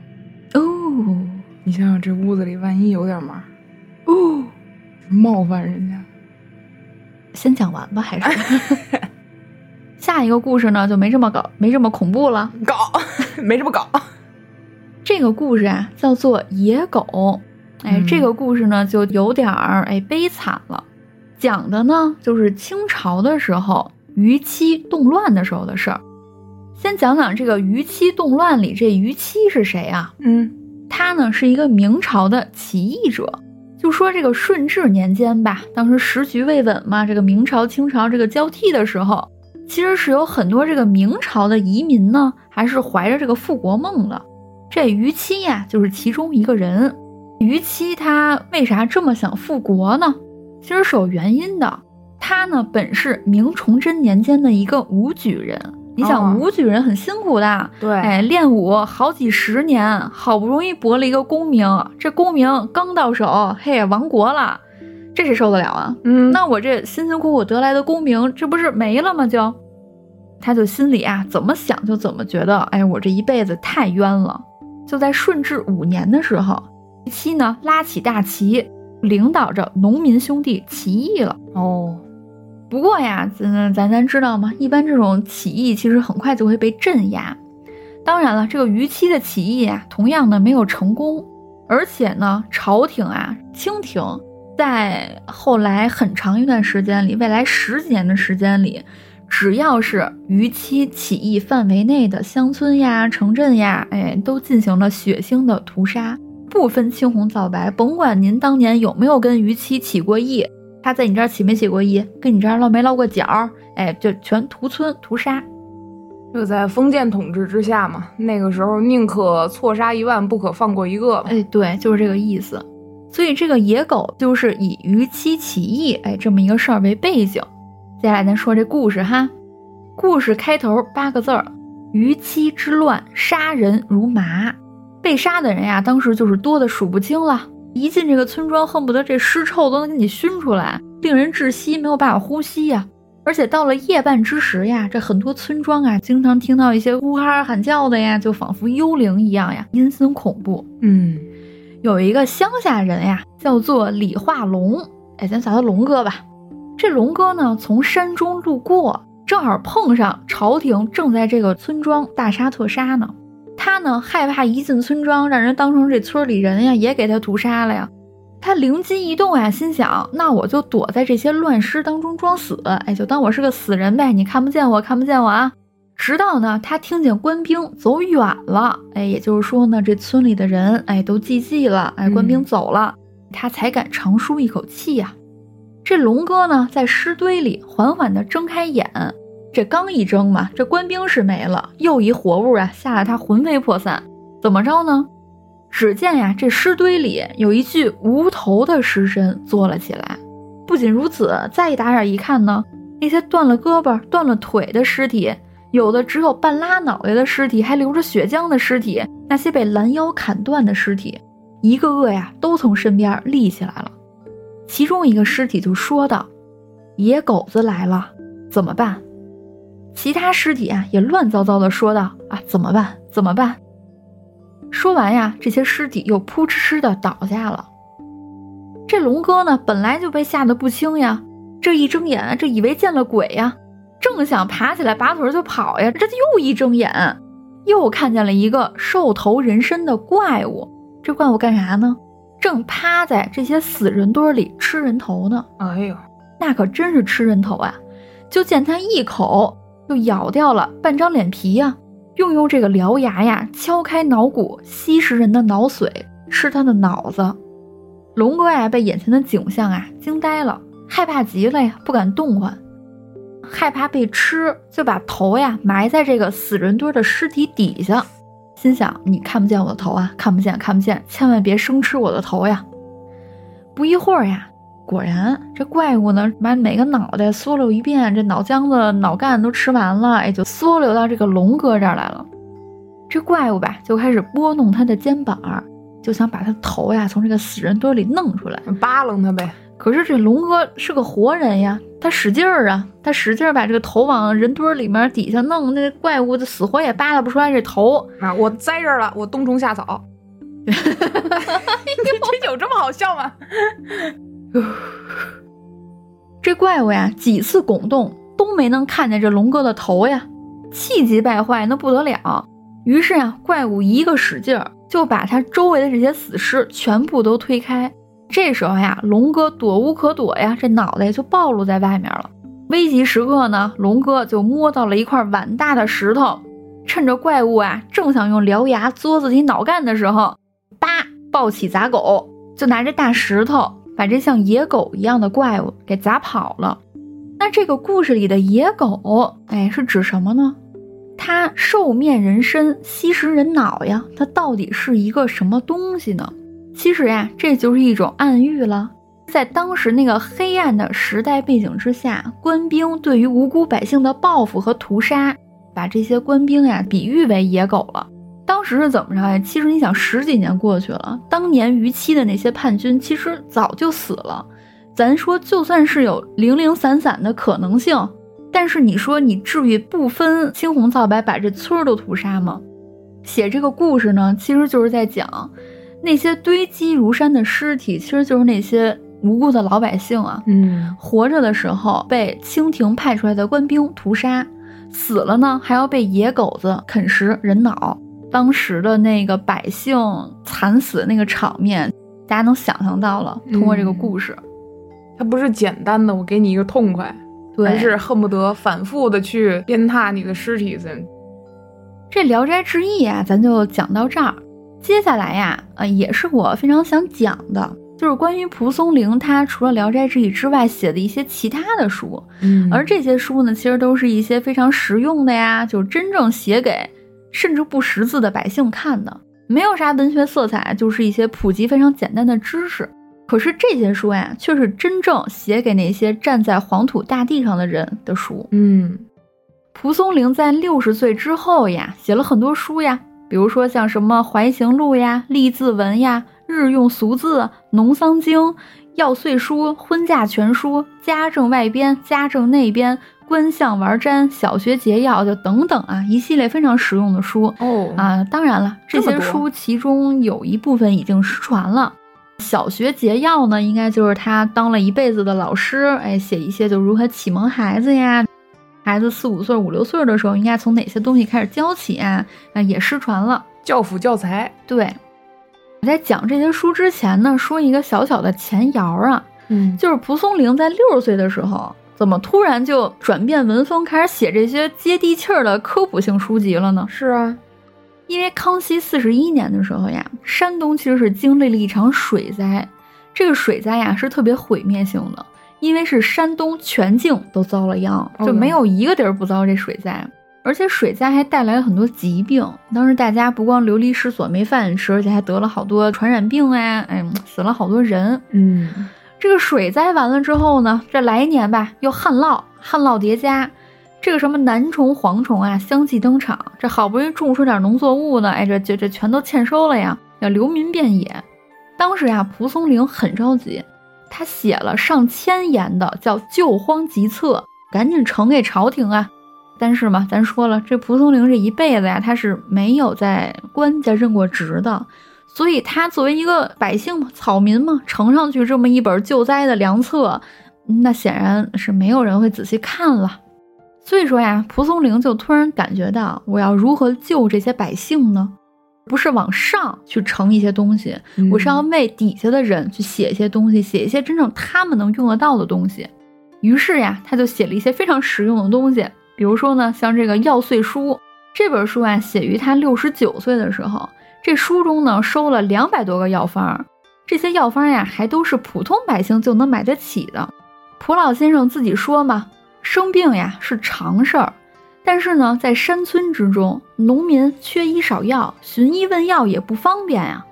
哦，你想想这屋子里万一有点嘛，哦，冒犯人家。先讲完吧，还是 下一个故事呢？就没这么搞，没这么恐怖了。搞，没这么搞。这个故事啊，叫做野狗。哎，这个故事呢，就有点儿哎悲惨了。讲的呢，就是清朝的时候于七动乱的时候的事儿。先讲讲这个于七动乱里，这于七是谁啊？嗯，他呢是一个明朝的起义者。就说这个顺治年间吧，当时时局未稳嘛，这个明朝清朝这个交替的时候，其实是有很多这个明朝的移民呢，还是怀着这个复国梦的。这于七呀，就是其中一个人。于七他为啥这么想复国呢？其实是有原因的。他呢本是明崇祯年间的一个武举人。你想武举人很辛苦的，对，哎，练武好几十年，好不容易博了一个功名，这功名刚到手，嘿，亡国了，这谁受得了啊？嗯，那我这辛辛苦苦得来的功名，这不是没了吗？就，他就心里啊怎么想就怎么觉得，哎，我这一辈子太冤了。就在顺治五年的时候，七呢拉起大旗，领导着农民兄弟起义了。哦。不过呀，咱咱咱知道吗？一般这种起义其实很快就会被镇压。当然了，这个逾期的起义啊，同样呢没有成功。而且呢，朝廷啊，清廷在后来很长一段时间里，未来十几年的时间里，只要是逾期起义范围内的乡村呀、城镇呀，哎，都进行了血腥的屠杀，不分青红皂白，甭管您当年有没有跟逾期起过义。他在你这儿起没起过义？跟你这儿落没落过脚？哎，就全屠村屠杀。就在封建统治之下嘛，那个时候宁可错杀一万，不可放过一个。哎，对，就是这个意思。所以这个野狗就是以逾期起义，哎，这么一个事儿为背景。接下来咱说这故事哈。故事开头八个字儿：逾期之乱，杀人如麻。被杀的人呀，当时就是多的数不清了。一进这个村庄，恨不得这尸臭都能给你熏出来，令人窒息，没有办法呼吸呀。而且到了夜半之时呀，这很多村庄啊，经常听到一些呼哈喊叫的呀，就仿佛幽灵一样呀，阴森恐怖。嗯，有一个乡下人呀，叫做李化龙，哎，咱叫他龙哥吧。这龙哥呢，从山中路过，正好碰上朝廷正在这个村庄大杀特杀呢。他呢害怕一进村庄让人当成这村里人呀，也给他屠杀了呀。他灵机一动呀，心想：那我就躲在这些乱尸当中装死，哎，就当我是个死人呗。你看不见我，看不见我啊。直到呢，他听见官兵走远了，哎，也就是说呢，这村里的人哎都寂寂了，哎，官兵走了，他才敢长舒一口气呀。这龙哥呢，在尸堆里缓缓地睁开眼。这刚一睁嘛，这官兵是没了，又一活物啊，吓得他魂飞魄散。怎么着呢？只见呀，这尸堆里有一具无头的尸身坐了起来。不仅如此，再一打眼一看呢，那些断了胳膊、断了腿的尸体，有的只有半拉脑袋的尸体，还流着血浆的尸体，那些被拦腰砍断的尸体，一个个呀，都从身边立起来了。其中一个尸体就说道：“野狗子来了，怎么办？”其他尸体啊也乱糟糟的说道：“啊，怎么办？怎么办？”说完呀，这些尸体又扑哧哧的倒下了。这龙哥呢，本来就被吓得不轻呀，这一睁眼，这以为见了鬼呀，正想爬起来拔腿就跑呀，这又一睁眼，又看见了一个兽头人身的怪物。这怪物干啥呢？正趴在这些死人堆里吃人头呢。哎呦，那可真是吃人头啊！就见他一口。就咬掉了半张脸皮呀，用用这个獠牙呀敲开脑骨，吸食人的脑髓，吃他的脑子。龙哥呀被眼前的景象啊惊呆了，害怕极了呀，不敢动弹，害怕被吃，就把头呀埋在这个死人堆的尸体底下，心想：你看不见我的头啊，看不见，看不见，千万别生吃我的头呀！不一会儿呀，果然，这怪物呢，把每个脑袋缩溜一遍，这脑浆子、脑干都吃完了，也，就缩溜到这个龙哥这儿来了。这怪物吧，就开始拨弄他的肩膀，就想把他头呀从这个死人堆里弄出来，扒楞他呗。可是这龙哥是个活人呀，他使劲儿啊，他使劲儿把这个头往人堆里面底下弄，那怪物死活也扒拉不出来这头啊！我栽这儿了，我冬虫夏草。这有这么好笑吗？这怪物呀，几次拱动都没能看见这龙哥的头呀，气急败坏，那不得了。于是呀，怪物一个使劲儿，就把他周围的这些死尸全部都推开。这时候呀，龙哥躲无可躲呀，这脑袋就暴露在外面了。危急时刻呢，龙哥就摸到了一块碗大的石头，趁着怪物啊正想用獠牙嘬自己脑干的时候，叭，抱起砸狗，就拿着大石头把这像野狗一样的怪物给砸跑了。那这个故事里的野狗，哎，是指什么呢？它兽面人身，吸食人脑呀，它到底是一个什么东西呢？其实呀，这就是一种暗喻了。在当时那个黑暗的时代背景之下，官兵对于无辜百姓的报复和屠杀，把这些官兵呀比喻为野狗了。当时是怎么着呀？其实你想，十几年过去了，当年逾期的那些叛军其实早就死了。咱说，就算是有零零散散的可能性，但是你说你至于不分青红皂白把这村儿都屠杀吗？写这个故事呢，其实就是在讲。那些堆积如山的尸体，其实就是那些无辜的老百姓啊。嗯，活着的时候被清廷派出来的官兵屠杀，死了呢还要被野狗子啃食人脑。当时的那个百姓惨死的那个场面，大家能想象到了。通过这个故事，它不是简单的我给你一个痛快，而是恨不得反复的去鞭挞你的尸体。这《聊斋志异》啊，咱就讲到这儿。接下来呀，呃，也是我非常想讲的，就是关于蒲松龄他除了《聊斋志异》之外写的一些其他的书。嗯，而这些书呢，其实都是一些非常实用的呀，就是真正写给甚至不识字的百姓看的，没有啥文学色彩，就是一些普及非常简单的知识。可是这些书呀，却是真正写给那些站在黄土大地上的人的书。嗯，蒲松龄在六十岁之后呀，写了很多书呀。比如说像什么《怀行录》呀、《立字文》呀、《日用俗字》、《农桑经》、《要岁书》、《婚嫁全书》、《家政外编》、《家政内编》、《观相玩瞻》、《小学节要》就等等啊，一系列非常实用的书哦啊。当然了，这些书其中有一部分已经失传了，《小学节要》呢，应该就是他当了一辈子的老师，哎，写一些就如何启蒙孩子呀。孩子四五岁、五六岁的时候，应该从哪些东西开始教起啊？啊，也失传了教辅教材。对，我在讲这些书之前呢，说一个小小的前摇啊，嗯，就是蒲松龄在六十岁的时候，怎么突然就转变文风，开始写这些接地气儿的科普性书籍了呢？是啊，因为康熙四十一年的时候呀，山东其实是经历了一场水灾，这个水灾呀是特别毁灭性的。因为是山东全境都遭了殃，就没有一个地儿不遭这水灾，而且水灾还带来了很多疾病。当时大家不光流离失所没饭吃，而且还得了好多传染病啊，哎，死了好多人。嗯，这个水灾完了之后呢，这来年吧又旱涝，旱涝叠加，这个什么南虫、蝗虫啊相继登场，这好不容易种出点农作物呢，哎，这这这全都欠收了呀，要流民遍野。当时呀，蒲松龄很着急。他写了上千言的叫《救荒急策》，赶紧呈给朝廷啊！但是嘛，咱说了，这蒲松龄这一辈子呀，他是没有在官家任过职的，所以他作为一个百姓嘛，草民嘛，呈上去这么一本救灾的良策，那显然是没有人会仔细看了。所以说呀，蒲松龄就突然感觉到，我要如何救这些百姓呢？不是往上去盛一些东西，我是要为底下的人去写一些东西，写一些真正他们能用得到的东西。于是呀，他就写了一些非常实用的东西，比如说呢，像这个《药碎书》这本书啊，写于他六十九岁的时候。这书中呢，收了两百多个药方，这些药方呀，还都是普通百姓就能买得起的。蒲老先生自己说嘛，生病呀是常事儿。但是呢，在山村之中，农民缺医少药，寻医问药也不方便呀。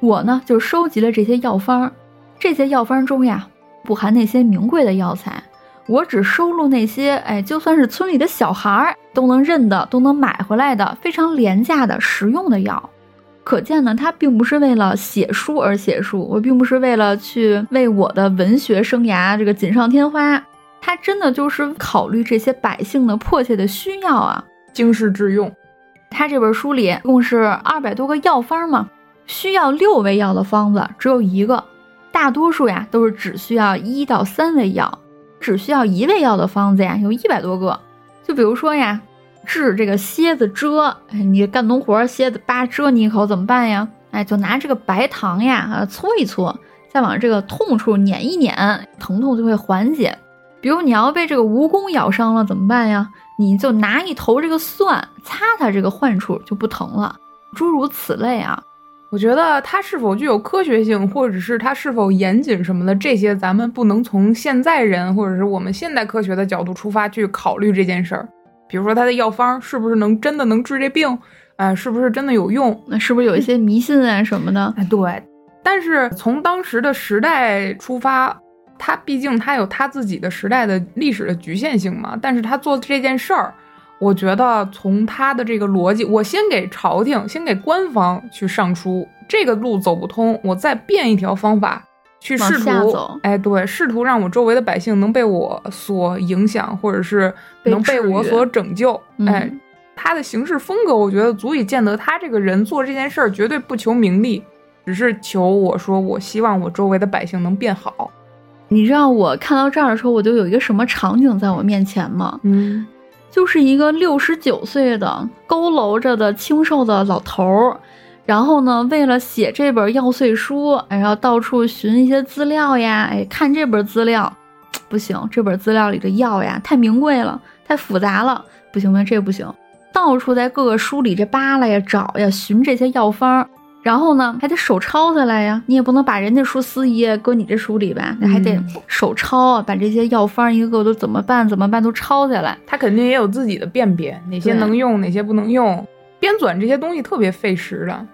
我呢，就收集了这些药方。这些药方中呀，不含那些名贵的药材，我只收录那些，哎，就算是村里的小孩儿都能认的、都能买回来的非常廉价的实用的药。可见呢，他并不是为了写书而写书，我并不是为了去为我的文学生涯这个锦上添花，他真的就是考虑这些百姓的迫切的需要啊，经世致用。他这本书里共是二百多个药方嘛，需要六味药的方子只有一个，大多数呀都是只需要一到三味药，只需要一味药的方子呀有一百多个。就比如说呀。治这个蝎子蛰，哎，你干农活，蝎子叭蛰你一口怎么办呀？哎，就拿这个白糖呀，啊，搓一搓，再往这个痛处捻一捻，疼痛就会缓解。比如你要被这个蜈蚣咬伤了怎么办呀？你就拿一头这个蒜擦擦这个患处就不疼了。诸如此类啊，我觉得它是否具有科学性，或者是它是否严谨什么的，这些咱们不能从现在人或者是我们现代科学的角度出发去考虑这件事儿。比如说它的药方是不是能真的能治这病？哎，是不是真的有用？那是不是有一些迷信啊什么的？哎，对。但是从当时的时代出发，他毕竟他有他自己的时代的历史的局限性嘛。但是他做这件事儿，我觉得从他的这个逻辑，我先给朝廷，先给官方去上书，这个路走不通，我再变一条方法。去试图，哎，对，试图让我周围的百姓能被我所影响，或者是能被我所拯救。哎，他的行事风格，我觉得足以见得他这个人做这件事儿绝对不求名利，只是求我说，我希望我周围的百姓能变好。你知道我看到这儿的时候，我就有一个什么场景在我面前吗？嗯，就是一个六十九岁的佝偻着的清瘦的老头儿。然后呢，为了写这本药碎书，然后到处寻一些资料呀，哎，看这本资料，不行，这本资料里的药呀太名贵了，太复杂了，不行，不行这不行。到处在各个书里这扒拉呀、找呀、寻这些药方，然后呢还得手抄下来呀，你也不能把人家书撕一页搁你这书里吧，那还得手抄，把这些药方一个个都怎么办怎么办都抄下来。他肯定也有自己的辨别，哪些能用，哪些不能用，编纂这些东西特别费时的。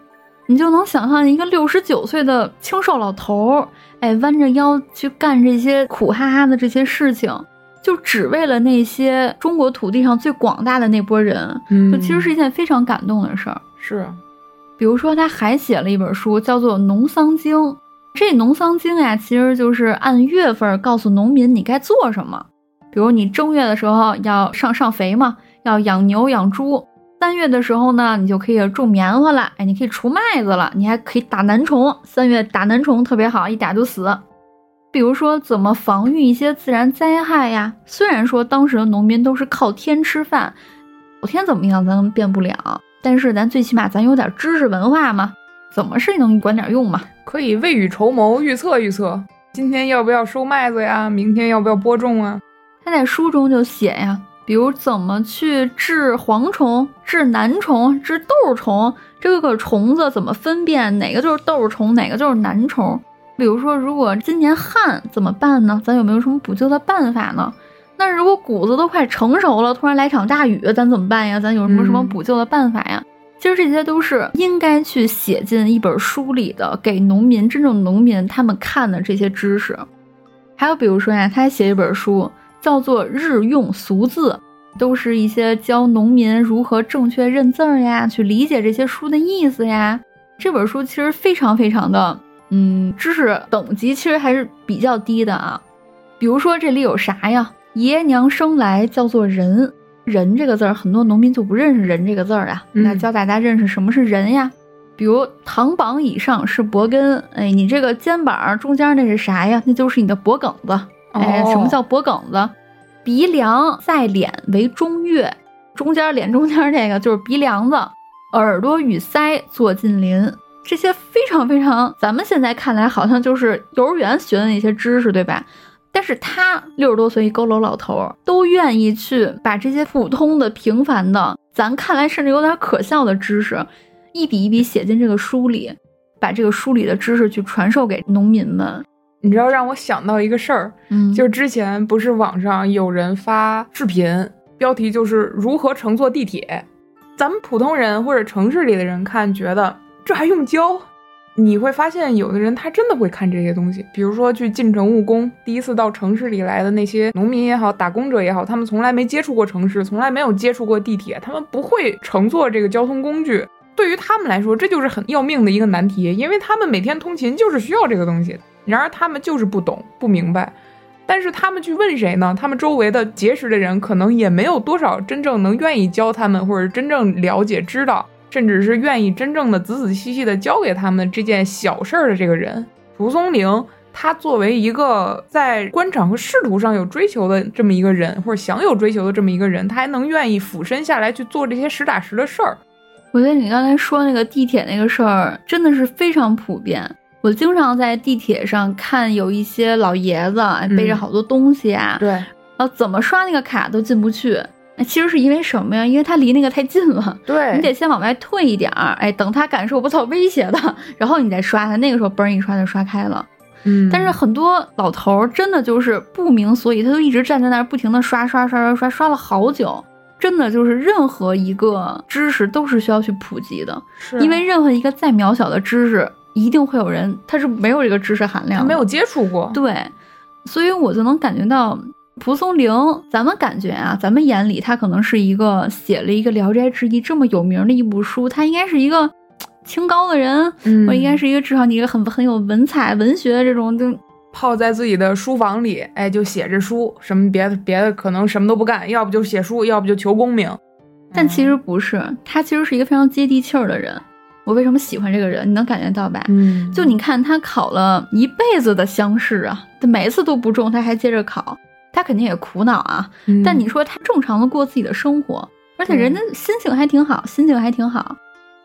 你就能想象一个六十九岁的清瘦老头儿，哎，弯着腰去干这些苦哈哈的这些事情，就只为了那些中国土地上最广大的那波人，嗯就其实是一件非常感动的事儿。是，比如说他还写了一本书，叫做《农桑经》。这《农桑经》呀，其实就是按月份告诉农民你该做什么。比如你正月的时候要上上肥嘛，要养牛养猪。三月的时候呢，你就可以种棉花了，哎，你可以除麦子了，你还可以打南虫。三月打南虫特别好，一打就死。比如说怎么防御一些自然灾害呀？虽然说当时的农民都是靠天吃饭，老天怎么样咱们变不了，但是咱最起码咱有点知识文化嘛，怎么是能管点用嘛？可以未雨绸缪，预测预测，今天要不要收麦子呀？明天要不要播种啊？他在书中就写呀。比如怎么去治蝗虫、治南虫、治豆虫，这个虫子怎么分辨哪个就是豆虫，哪个就是南虫？比如说，如果今年旱怎么办呢？咱有没有什么补救的办法呢？那如果谷子都快成熟了，突然来场大雨，咱怎么办呀？咱有什么什么补救的办法呀？其实这些都是应该去写进一本书里的，给农民真正农民他们看的这些知识。还有比如说呀，他还写一本书。叫做日用俗字，都是一些教农民如何正确认字儿呀，去理解这些书的意思呀。这本书其实非常非常的，嗯，知识等级其实还是比较低的啊。比如说这里有啥呀？爷娘生来叫做人，人这个字儿，很多农民就不认识人这个字儿啊。那教大家认识什么是人呀？比如堂膀以上是脖根，哎，你这个肩膀中间那是啥呀？那就是你的脖梗子。哎，什么叫脖梗子？鼻梁在脸为中岳，中间脸中间这个就是鼻梁子。耳朵与腮做近邻，这些非常非常，咱们现在看来好像就是幼儿园学的那些知识，对吧？但是他六十多岁一佝偻老头，都愿意去把这些普通的、平凡的，咱看来甚至有点可笑的知识，一笔一笔写进这个书里，把这个书里的知识去传授给农民们。你知道让我想到一个事儿，嗯，就是之前不是网上有人发视频，标题就是如何乘坐地铁。咱们普通人或者城市里的人看，觉得这还用教？你会发现，有的人他真的会看这些东西，比如说去进城务工，第一次到城市里来的那些农民也好，打工者也好，他们从来没接触过城市，从来没有接触过地铁，他们不会乘坐这个交通工具。对于他们来说，这就是很要命的一个难题，因为他们每天通勤就是需要这个东西。然而他们就是不懂、不明白。但是他们去问谁呢？他们周围的结识的人可能也没有多少真正能愿意教他们，或者真正了解、知道。甚至是愿意真正的仔仔细细的教给他们这件小事儿的这个人，蒲松龄，他作为一个在官场和仕途上有追求的这么一个人，或者想有追求的这么一个人，他还能愿意俯身下来去做这些实打实的事儿。我觉得你刚才说那个地铁那个事儿，真的是非常普遍。我经常在地铁上看有一些老爷子背着好多东西啊，对，然后怎么刷那个卡都进不去。其实是因为什么呀？因为他离那个太近了，对你得先往外退一点儿，哎，等他感受不到威胁的，然后你再刷他，那个时候嘣一刷就刷开了。嗯，但是很多老头儿真的就是不明所以，他就一直站在那儿不停的刷刷刷刷刷，刷了好久。真的就是任何一个知识都是需要去普及的，因为任何一个再渺小的知识，一定会有人他是没有这个知识含量，没有接触过，对，所以我就能感觉到。蒲松龄，咱们感觉啊，咱们眼里他可能是一个写了一个《聊斋志异》这么有名的一部书，他应该是一个清高的人，嗯，我应该是一个至少你一个很很有文采、文学的这种，就泡在自己的书房里，哎，就写着书，什么别的别的可能什么都不干，要不就写书，要不就求功名。但其实不是，他其实是一个非常接地气儿的人。我为什么喜欢这个人？你能感觉到吧？嗯，就你看他考了一辈子的乡试啊，他每一次都不中，他还接着考。他肯定也苦恼啊，但你说他正常的过自己的生活，而且人家心情还挺好，心情还挺好。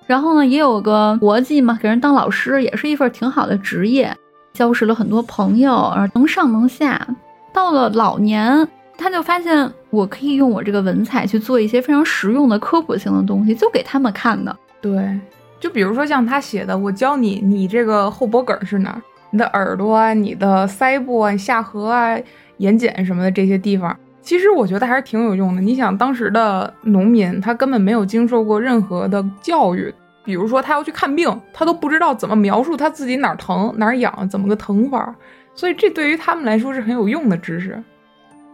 然后呢，也有个国际嘛，给人当老师也是一份挺好的职业，交识了很多朋友，能上能下。到了老年，他就发现我可以用我这个文采去做一些非常实用的科普性的东西，就给他们看的。对，就比如说像他写的，我教你，你这个后脖梗是哪儿？你的耳朵啊，你的腮部啊，下颌啊。眼睑什么的这些地方，其实我觉得还是挺有用的。你想，当时的农民他根本没有经受过任何的教育，比如说他要去看病，他都不知道怎么描述他自己哪儿疼哪儿痒，怎么个疼法。所以这对于他们来说是很有用的知识。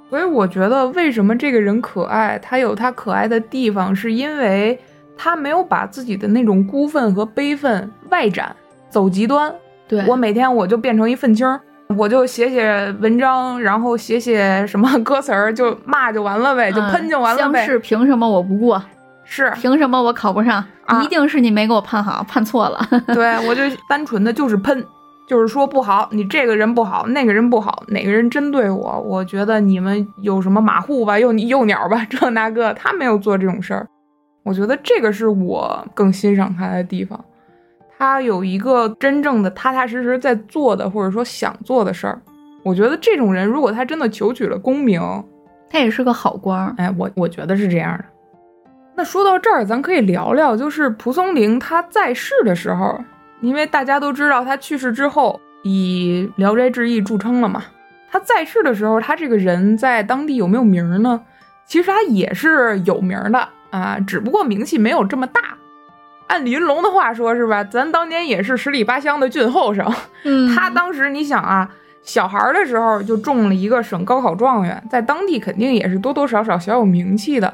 所以我觉得，为什么这个人可爱，他有他可爱的地方，是因为他没有把自己的那种孤愤和悲愤外展，走极端。对我每天我就变成一愤青。我就写写文章，然后写写什么 歌词儿，就骂就完了呗，就喷就完了呗。是凭什么我不过？是凭什么我考不上？一定是你没给我判好，判错了。对我就单纯的就是喷，就是说不好，你这个人不好，那个人不好，哪个人针对我？我觉得你们有什么马虎吧，幼幼鸟吧，这那个，他没有做这种事儿。我觉得这个是我更欣赏他的地方。他有一个真正的踏踏实实在做的，或者说想做的事儿。我觉得这种人，如果他真的求取了功名，他也是个好官。哎，我我觉得是这样的。那说到这儿，咱可以聊聊，就是蒲松龄他在世的时候，因为大家都知道他去世之后以《聊斋志异》著称了嘛。他在世的时候，他这个人在当地有没有名呢？其实他也是有名的啊，只不过名气没有这么大。按李云龙的话说，是吧？咱当年也是十里八乡的郡后生。嗯，他当时你想啊，小孩的时候就中了一个省高考状元，在当地肯定也是多多少少小有名气的。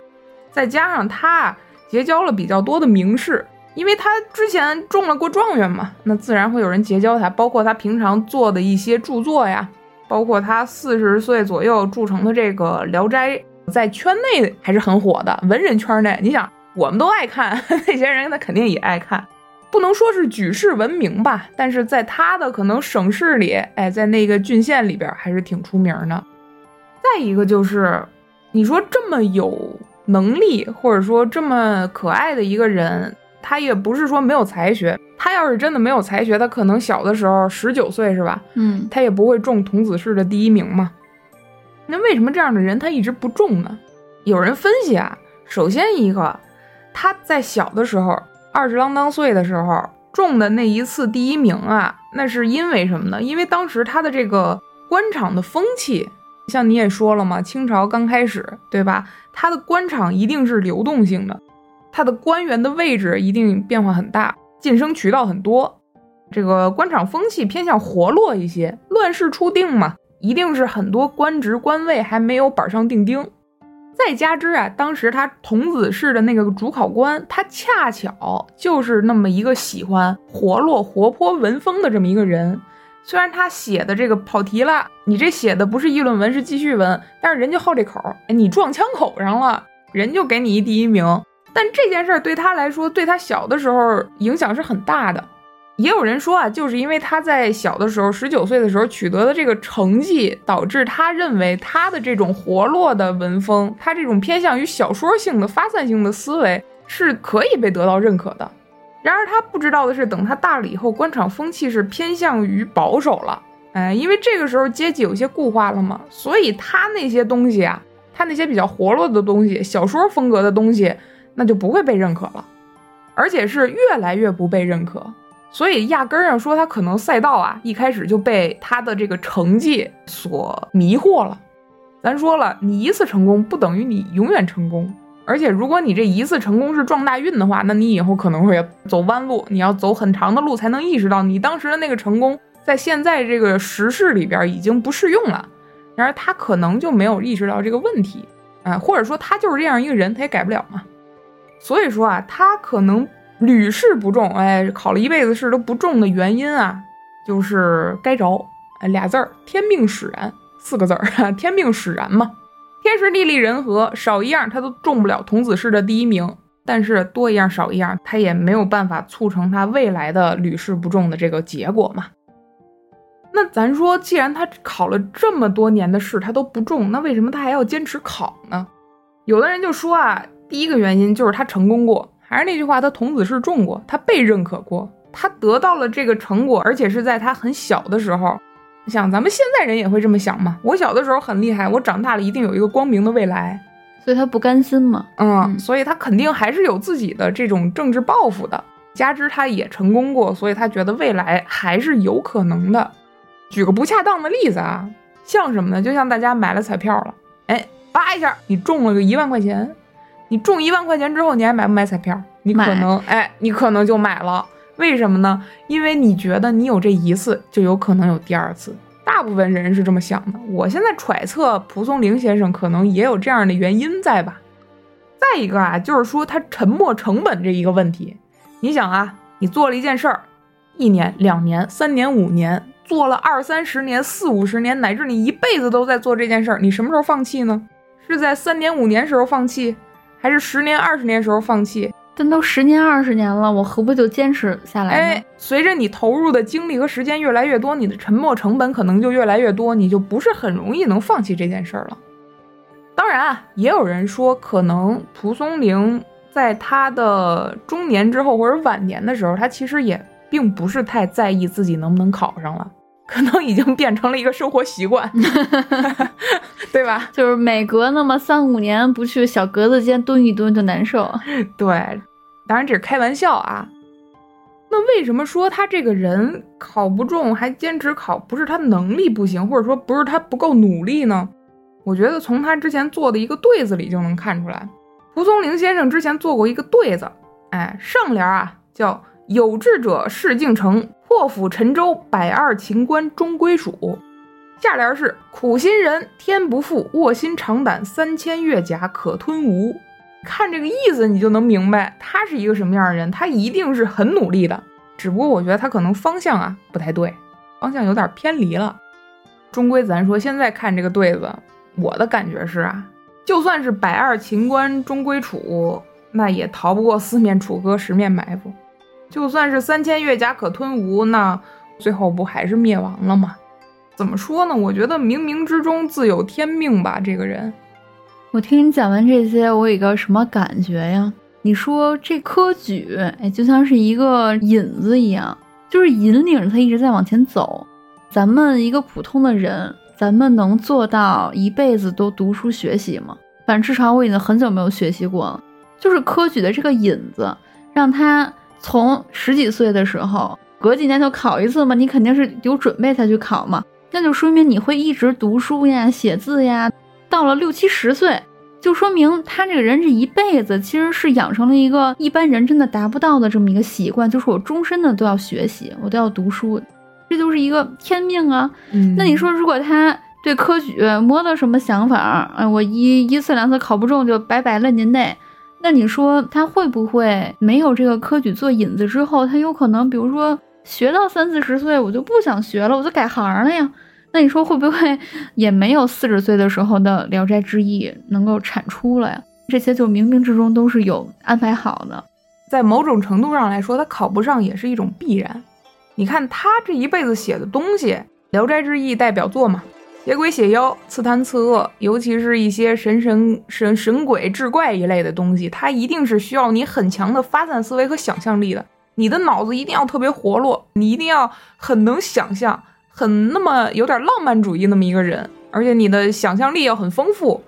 再加上他结交了比较多的名士，因为他之前中了过状元嘛，那自然会有人结交他。包括他平常做的一些著作呀，包括他四十岁左右铸成的这个《聊斋》，在圈内还是很火的。文人圈内，你想。我们都爱看，那些人他肯定也爱看，不能说是举世闻名吧，但是在他的可能省市里，哎，在那个郡县里边还是挺出名的。再一个就是，你说这么有能力，或者说这么可爱的一个人，他也不是说没有才学。他要是真的没有才学，他可能小的时候十九岁是吧？嗯，他也不会中童子试的第一名嘛。那为什么这样的人他一直不中呢？有人分析啊，首先一个。他在小的时候，二十郎当岁的时候中的那一次第一名啊，那是因为什么呢？因为当时他的这个官场的风气，像你也说了嘛，清朝刚开始，对吧？他的官场一定是流动性的，他的官员的位置一定变化很大，晋升渠道很多。这个官场风气偏向活络一些，乱世初定嘛，一定是很多官职官位还没有板上钉钉。再加之啊，当时他童子试的那个主考官，他恰巧就是那么一个喜欢活络、活泼、文风的这么一个人。虽然他写的这个跑题了，你这写的不是议论文，是记叙文，但是人就好这口，哎，你撞枪口上了，人就给你一第一名。但这件事儿对他来说，对他小的时候影响是很大的。也有人说啊，就是因为他在小的时候，十九岁的时候取得的这个成绩，导致他认为他的这种活络的文风，他这种偏向于小说性的发散性的思维是可以被得到认可的。然而他不知道的是，等他大了以后，官场风气是偏向于保守了。哎，因为这个时候阶级有些固化了嘛，所以他那些东西啊，他那些比较活络的东西，小说风格的东西，那就不会被认可了，而且是越来越不被认可。所以压根儿上说他可能赛道啊，一开始就被他的这个成绩所迷惑了。咱说了，你一次成功不等于你永远成功，而且如果你这一次成功是撞大运的话，那你以后可能会走弯路，你要走很长的路才能意识到你当时的那个成功在现在这个时事里边已经不适用了。然而他可能就没有意识到这个问题，啊，或者说他就是这样一个人，他也改不了嘛。所以说啊，他可能。屡试不中，哎，考了一辈子试都不中的原因啊，就是该着，俩字儿，天命使然，四个字儿，天命使然嘛，天时地利人和，少一样他都中不了童子试的第一名，但是多一样少一样，他也没有办法促成他未来的屡试不中的这个结果嘛。那咱说，既然他考了这么多年的试他都不中，那为什么他还要坚持考呢？有的人就说啊，第一个原因就是他成功过。还是那句话，他童子试中过，他被认可过，他得到了这个成果，而且是在他很小的时候。你想咱们现在人也会这么想嘛？我小的时候很厉害，我长大了一定有一个光明的未来，所以他不甘心嘛。嗯，所以他肯定还是有自己的这种政治抱负的。加之他也成功过，所以他觉得未来还是有可能的。举个不恰当的例子啊，像什么呢？就像大家买了彩票了，哎，叭一下你中了个一万块钱。你中一万块钱之后，你还买不买彩票？你可能，哎，你可能就买了。为什么呢？因为你觉得你有这一次，就有可能有第二次。大部分人是这么想的。我现在揣测，蒲松龄先生可能也有这样的原因在吧。再一个啊，就是说他沉没成本这一个问题。你想啊，你做了一件事儿，一年、两年、三年、五年，做了二三十年、四五十年，乃至你一辈子都在做这件事儿，你什么时候放弃呢？是在三年、五年时候放弃？还是十年、二十年时候放弃，但都十年、二十年了，我何不就坚持下来？哎，随着你投入的精力和时间越来越多，你的沉没成本可能就越来越多，你就不是很容易能放弃这件事儿了。当然啊，也有人说，可能蒲松龄在他的中年之后或者晚年的时候，他其实也并不是太在意自己能不能考上了。可能已经变成了一个生活习惯，对吧？就是每隔那么三五年不去小格子间蹲一蹲就难受。对，当然这是开玩笑啊。那为什么说他这个人考不中还坚持考，不是他能力不行，或者说不是他不够努力呢？我觉得从他之前做的一个对子里就能看出来。蒲松龄先生之前做过一个对子，哎，上联啊叫“有志者事竟成”。破釜沉舟，百二秦关终归属。下联是苦心人天不负，卧薪尝胆三千越甲可吞吴。看这个意思，你就能明白他是一个什么样的人。他一定是很努力的，只不过我觉得他可能方向啊不太对，方向有点偏离了。终归咱说，现在看这个对子，我的感觉是啊，就算是百二秦关终归楚，那也逃不过四面楚歌，十面埋伏。就算是三千越甲可吞吴，那最后不还是灭亡了吗？怎么说呢？我觉得冥冥之中自有天命吧。这个人，我听你讲完这些，我有一个什么感觉呀？你说这科举，哎，就像是一个引子一样，就是引领着他一直在往前走。咱们一个普通的人，咱们能做到一辈子都读书学习吗？反正至少我已经很久没有学习过了。就是科举的这个引子，让他。从十几岁的时候，隔几年就考一次嘛，你肯定是有准备才去考嘛，那就说明你会一直读书呀、写字呀。到了六七十岁，就说明他这个人这一辈子其实是养成了一个一般人真的达不到的这么一个习惯，就是我终身的都要学习，我都要读书，这就是一个天命啊。嗯那你说，如果他对科举没了什么想法，哎，我一一次两次考不中就拜拜了您嘞？那你说他会不会没有这个科举做引子之后，他有可能比如说学到三四十岁，我就不想学了，我就改行了呀？那你说会不会也没有四十岁的时候的《聊斋志异》能够产出了呀？这些就冥冥之中都是有安排好的。在某种程度上来说，他考不上也是一种必然。你看他这一辈子写的东西，《聊斋志异》代表作嘛，写鬼写妖、刺贪刺恶，尤其是一些神神神神鬼志怪一类的东西，它一定是需要你很强的发散思维和想象力的。你的脑子一定要特别活络，你一定要很能想象，很那么有点浪漫主义那么一个人，而且你的想象力要很丰富。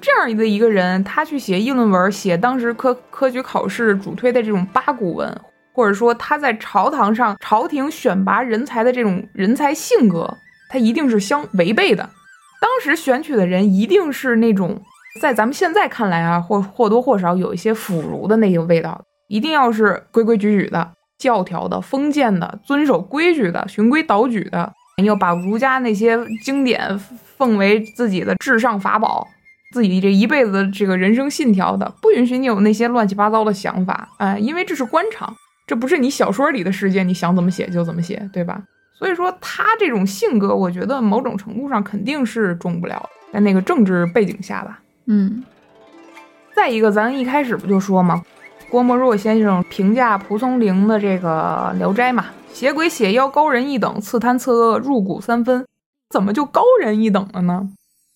这样的一个人，他去写议论文，写当时科科举考试主推的这种八股文，或者说他在朝堂上朝廷选拔人才的这种人才性格，他一定是相违背的。当时选取的人一定是那种在咱们现在看来啊，或或多或少有一些腐儒的那个味道，一定要是规规矩矩的、教条的、封建的、遵守规矩的、循规蹈矩的，要把儒家那些经典奉为自己的至上法宝。自己这一辈子的这个人生信条的，不允许你有那些乱七八糟的想法，哎，因为这是官场，这不是你小说里的世界，你想怎么写就怎么写，对吧？所以说他这种性格，我觉得某种程度上肯定是中不了，在那个政治背景下吧。嗯再一个，咱一开始不就说嘛，郭沫若先生评价蒲松龄的这个《聊斋》嘛，写鬼写妖高人一等，刺贪刺恶入骨三分，怎么就高人一等了呢？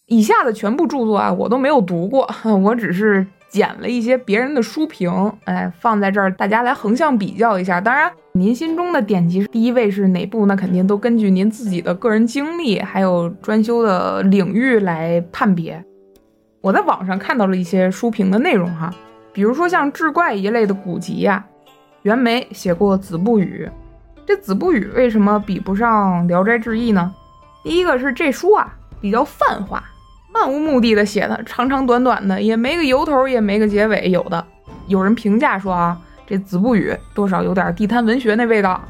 以下的全部著作啊，我都没有读过，我只是捡了一些别人的书评，哎，放在这儿，大家来横向比较一下。当然，您心中的典籍第一位是哪部，那肯定都根据您自己的个人经历还有专修的领域来判别。我在网上看到了一些书评的内容哈，比如说像志怪一类的古籍呀、袁枚写过《子不语》，这《子不语》为什么比不上《聊斋志异》呢？第一个是这书啊比较泛化。漫无目的的写的，长长短短的，也没个由头，也没个结尾。有的有人评价说啊，这《子不语》多少有点地摊文学那味道。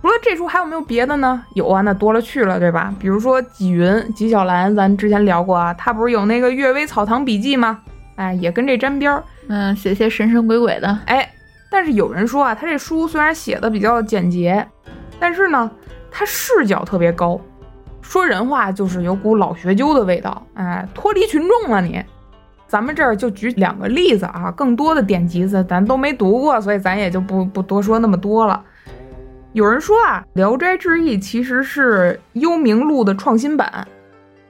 除了这书，还有没有别的呢？有啊，那多了去了，对吧？比如说纪云、纪晓岚，咱之前聊过啊，他不是有那个《阅微草堂笔记》吗？哎，也跟这沾边儿。嗯，写些神神鬼鬼的。哎，但是有人说啊，他这书虽然写的比较简洁，但是呢，他视角特别高。说人话就是有股老学究的味道，哎，脱离群众了你。咱们这儿就举两个例子啊，更多的典籍子咱都没读过，所以咱也就不不多说那么多了。有人说啊，《聊斋志异》其实是《幽冥录》的创新版，《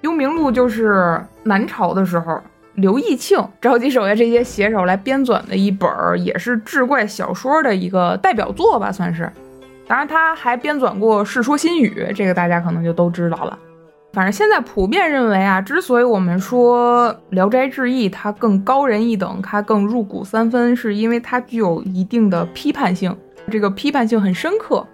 幽冥录》就是南朝的时候刘义庆召集手下这些写手来编纂的一本，也是志怪小说的一个代表作吧，算是。当然，他还编纂过《世说新语》，这个大家可能就都知道了。反正现在普遍认为啊，之所以我们说《聊斋志异》它更高人一等，它更入骨三分，是因为它具有一定的批判性，这个批判性很深刻。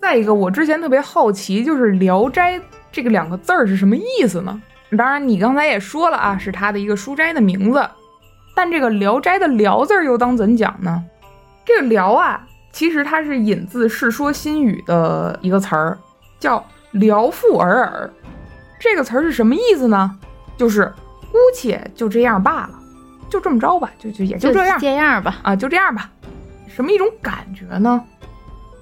再一个，我之前特别好奇，就是“聊斋”这个两个字儿是什么意思呢？当然，你刚才也说了啊，是他的一个书斋的名字。但这个“聊斋”的“聊”字又当怎讲呢？这个“聊”啊。其实它是引自《世说新语》的一个词儿，叫“聊复尔尔”。这个词儿是什么意思呢？就是姑且就这样罢了，就这么着吧，就就也就这样，这样吧，啊，就这样吧。什么一种感觉呢？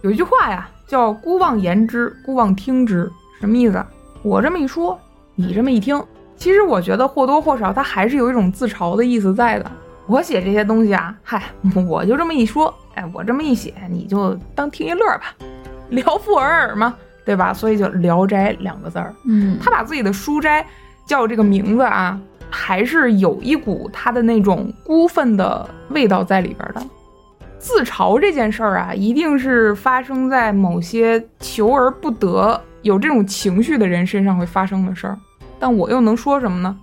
有一句话呀，叫“姑妄言之，姑妄听之”，什么意思？我这么一说，你这么一听，其实我觉得或多或少它还是有一种自嘲的意思在的。我写这些东西啊，嗨，我就这么一说。哎，我这么一写，你就当听一乐吧，聊复尔尔嘛，对吧？所以就《聊斋》两个字儿。嗯，他把自己的书斋叫这个名字啊，还是有一股他的那种孤愤的味道在里边的。自嘲这件事儿啊，一定是发生在某些求而不得、有这种情绪的人身上会发生的事儿。但我又能说什么呢？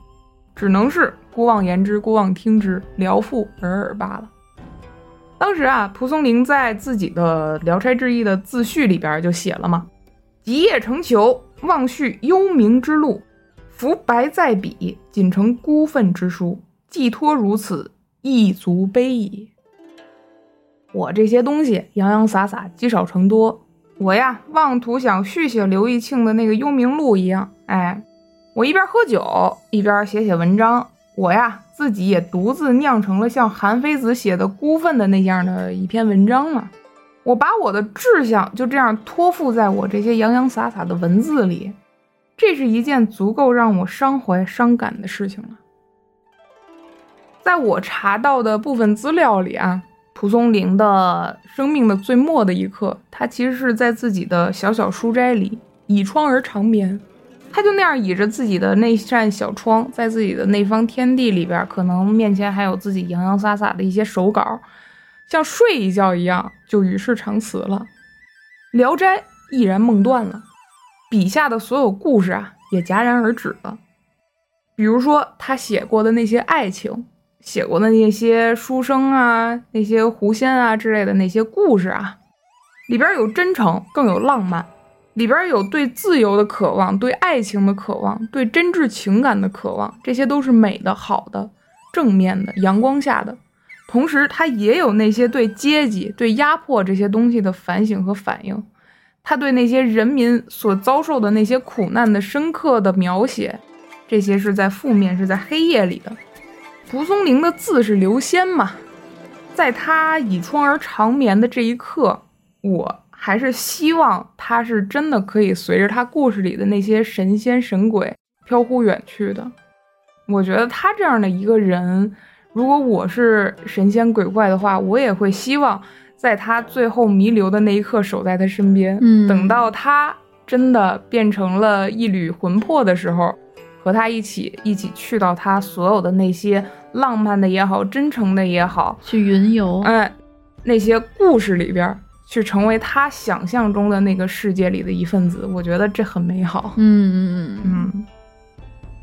只能是姑妄言之，姑妄听之，聊复尔尔罢了。当时啊，蒲松龄在自己的《聊斋志异》的自序里边就写了嘛：“极夜成裘，望续幽冥之路，浮白在笔，仅成孤愤之书，寄托如此，亦足悲矣。我这些东西洋洋洒洒，积少成多。我呀，妄图想续写刘义庆的那个幽冥录一样。哎，我一边喝酒，一边写写文章。我呀，自己也独自酿成了像韩非子写的《孤愤》的那样的一篇文章了。我把我的志向就这样托付在我这些洋洋洒洒的文字里，这是一件足够让我伤怀伤感的事情了。在我查到的部分资料里啊。蒲松龄的生命的最末的一刻，他其实是在自己的小小书斋里倚窗而长眠。他就那样倚着自己的那扇小窗，在自己的那方天地里边，可能面前还有自己洋洋洒洒的一些手稿，像睡一觉一样，就与世长辞了。《聊斋》毅然梦断了，笔下的所有故事啊，也戛然而止了。比如说他写过的那些爱情。写过的那些书生啊，那些狐仙啊之类的那些故事啊，里边有真诚，更有浪漫，里边有对自由的渴望，对爱情的渴望，对真挚情感的渴望，这些都是美的、好的、正面的、阳光下的。同时，他也有那些对阶级、对压迫这些东西的反省和反应，他对那些人民所遭受的那些苦难的深刻的描写，这些是在负面，是在黑夜里的。蒲松龄的字是刘仙嘛，在他倚窗而长眠的这一刻，我还是希望他是真的可以随着他故事里的那些神仙神鬼飘忽远去的。我觉得他这样的一个人，如果我是神仙鬼怪的话，我也会希望在他最后弥留的那一刻守在他身边。嗯，等到他真的变成了一缕魂魄的时候。和他一起，一起去到他所有的那些浪漫的也好，真诚的也好，去云游，哎，那些故事里边，去成为他想象中的那个世界里的一份子，我觉得这很美好。嗯嗯嗯嗯。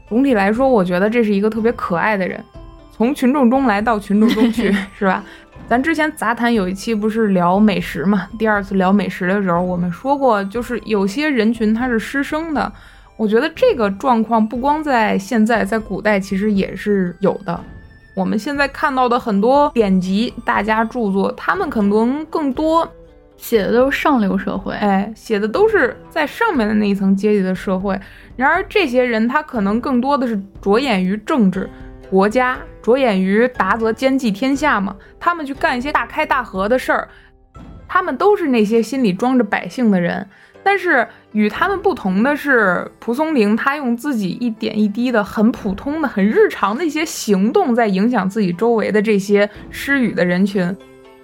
总体来说，我觉得这是一个特别可爱的人，从群众中来到群众中去，是吧？咱之前杂谈有一期不是聊美食嘛？第二次聊美食的时候，我们说过，就是有些人群他是失声的。我觉得这个状况不光在现在，在古代其实也是有的。我们现在看到的很多典籍、大家著作，他们可能更多写的都是上流社会，哎，写的都是在上面的那一层阶级的社会。然而，这些人他可能更多的是着眼于政治、国家，着眼于达则兼济天下嘛。他们去干一些大开大合的事儿，他们都是那些心里装着百姓的人。但是与他们不同的是，蒲松龄他用自己一点一滴的、很普通的、很日常的一些行动，在影响自己周围的这些失语的人群，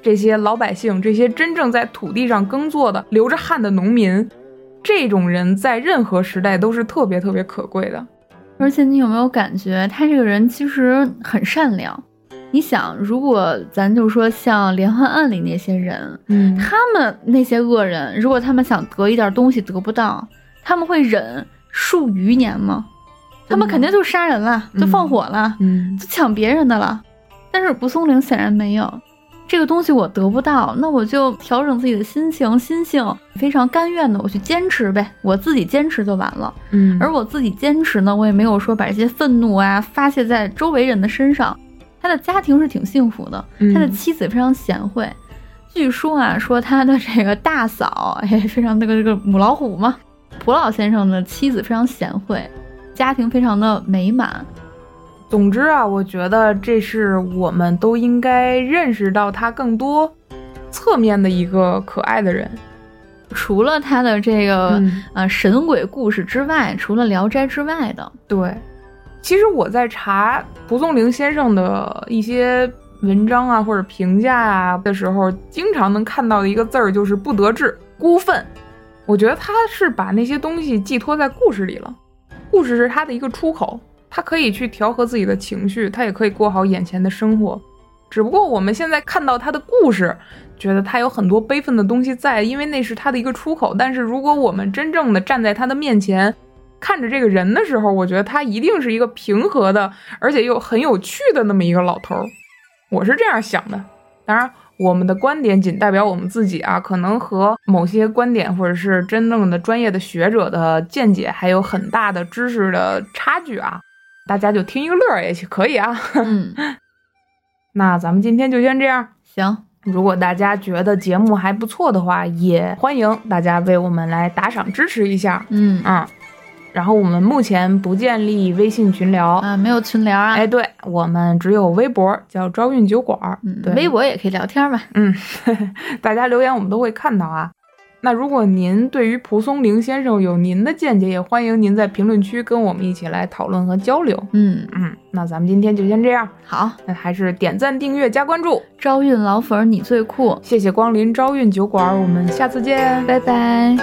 这些老百姓，这些真正在土地上耕作的、流着汗的农民，这种人在任何时代都是特别特别可贵的。而且你有没有感觉，他这个人其实很善良？你想，如果咱就说像连环案里那些人，嗯，他们那些恶人，如果他们想得一点东西得不到，他们会忍数余年吗？他们肯定就杀人了，就放火了，嗯，就抢别人的了。但是蒲松龄显然没有，这个东西我得不到，那我就调整自己的心情，心性非常甘愿的，我去坚持呗，我自己坚持就完了。嗯，而我自己坚持呢，我也没有说把这些愤怒啊发泄在周围人的身上。他的家庭是挺幸福的，他的妻子非常贤惠。据说啊，说他的这个大嫂，哎，非常那个这个母老虎嘛。蒲老先生的妻子非常贤惠，家庭非常的美满。总之啊，我觉得这是我们都应该认识到他更多侧面的一个可爱的人。除了他的这个呃神鬼故事之外，除了《聊斋》之外的，对。其实我在查蒲松龄先生的一些文章啊，或者评价啊的时候，经常能看到的一个字儿就是“不得志、孤愤”。我觉得他是把那些东西寄托在故事里了，故事是他的一个出口，他可以去调和自己的情绪，他也可以过好眼前的生活。只不过我们现在看到他的故事，觉得他有很多悲愤的东西在，因为那是他的一个出口。但是如果我们真正的站在他的面前，看着这个人的时候，我觉得他一定是一个平和的，而且又很有趣的那么一个老头儿。我是这样想的。当然，我们的观点仅代表我们自己啊，可能和某些观点或者是真正的专业的学者的见解还有很大的知识的差距啊，大家就听一个乐儿也可以啊。嗯，那咱们今天就先这样。行，如果大家觉得节目还不错的话，也欢迎大家为我们来打赏支持一下。嗯嗯，然后我们目前不建立微信群聊，啊，没有群聊啊，哎，对我们只有微博，叫招运酒馆对，微博也可以聊天嘛。嗯，大家留言我们都会看到啊。那如果您对于蒲松龄先生有您的见解，也欢迎您在评论区跟我们一起来讨论和交流。嗯，嗯，那咱们今天就先这样，好，那还是点赞、订阅、加关注，招运老粉儿你最酷，谢谢光临招运酒馆，我们下次见。拜拜。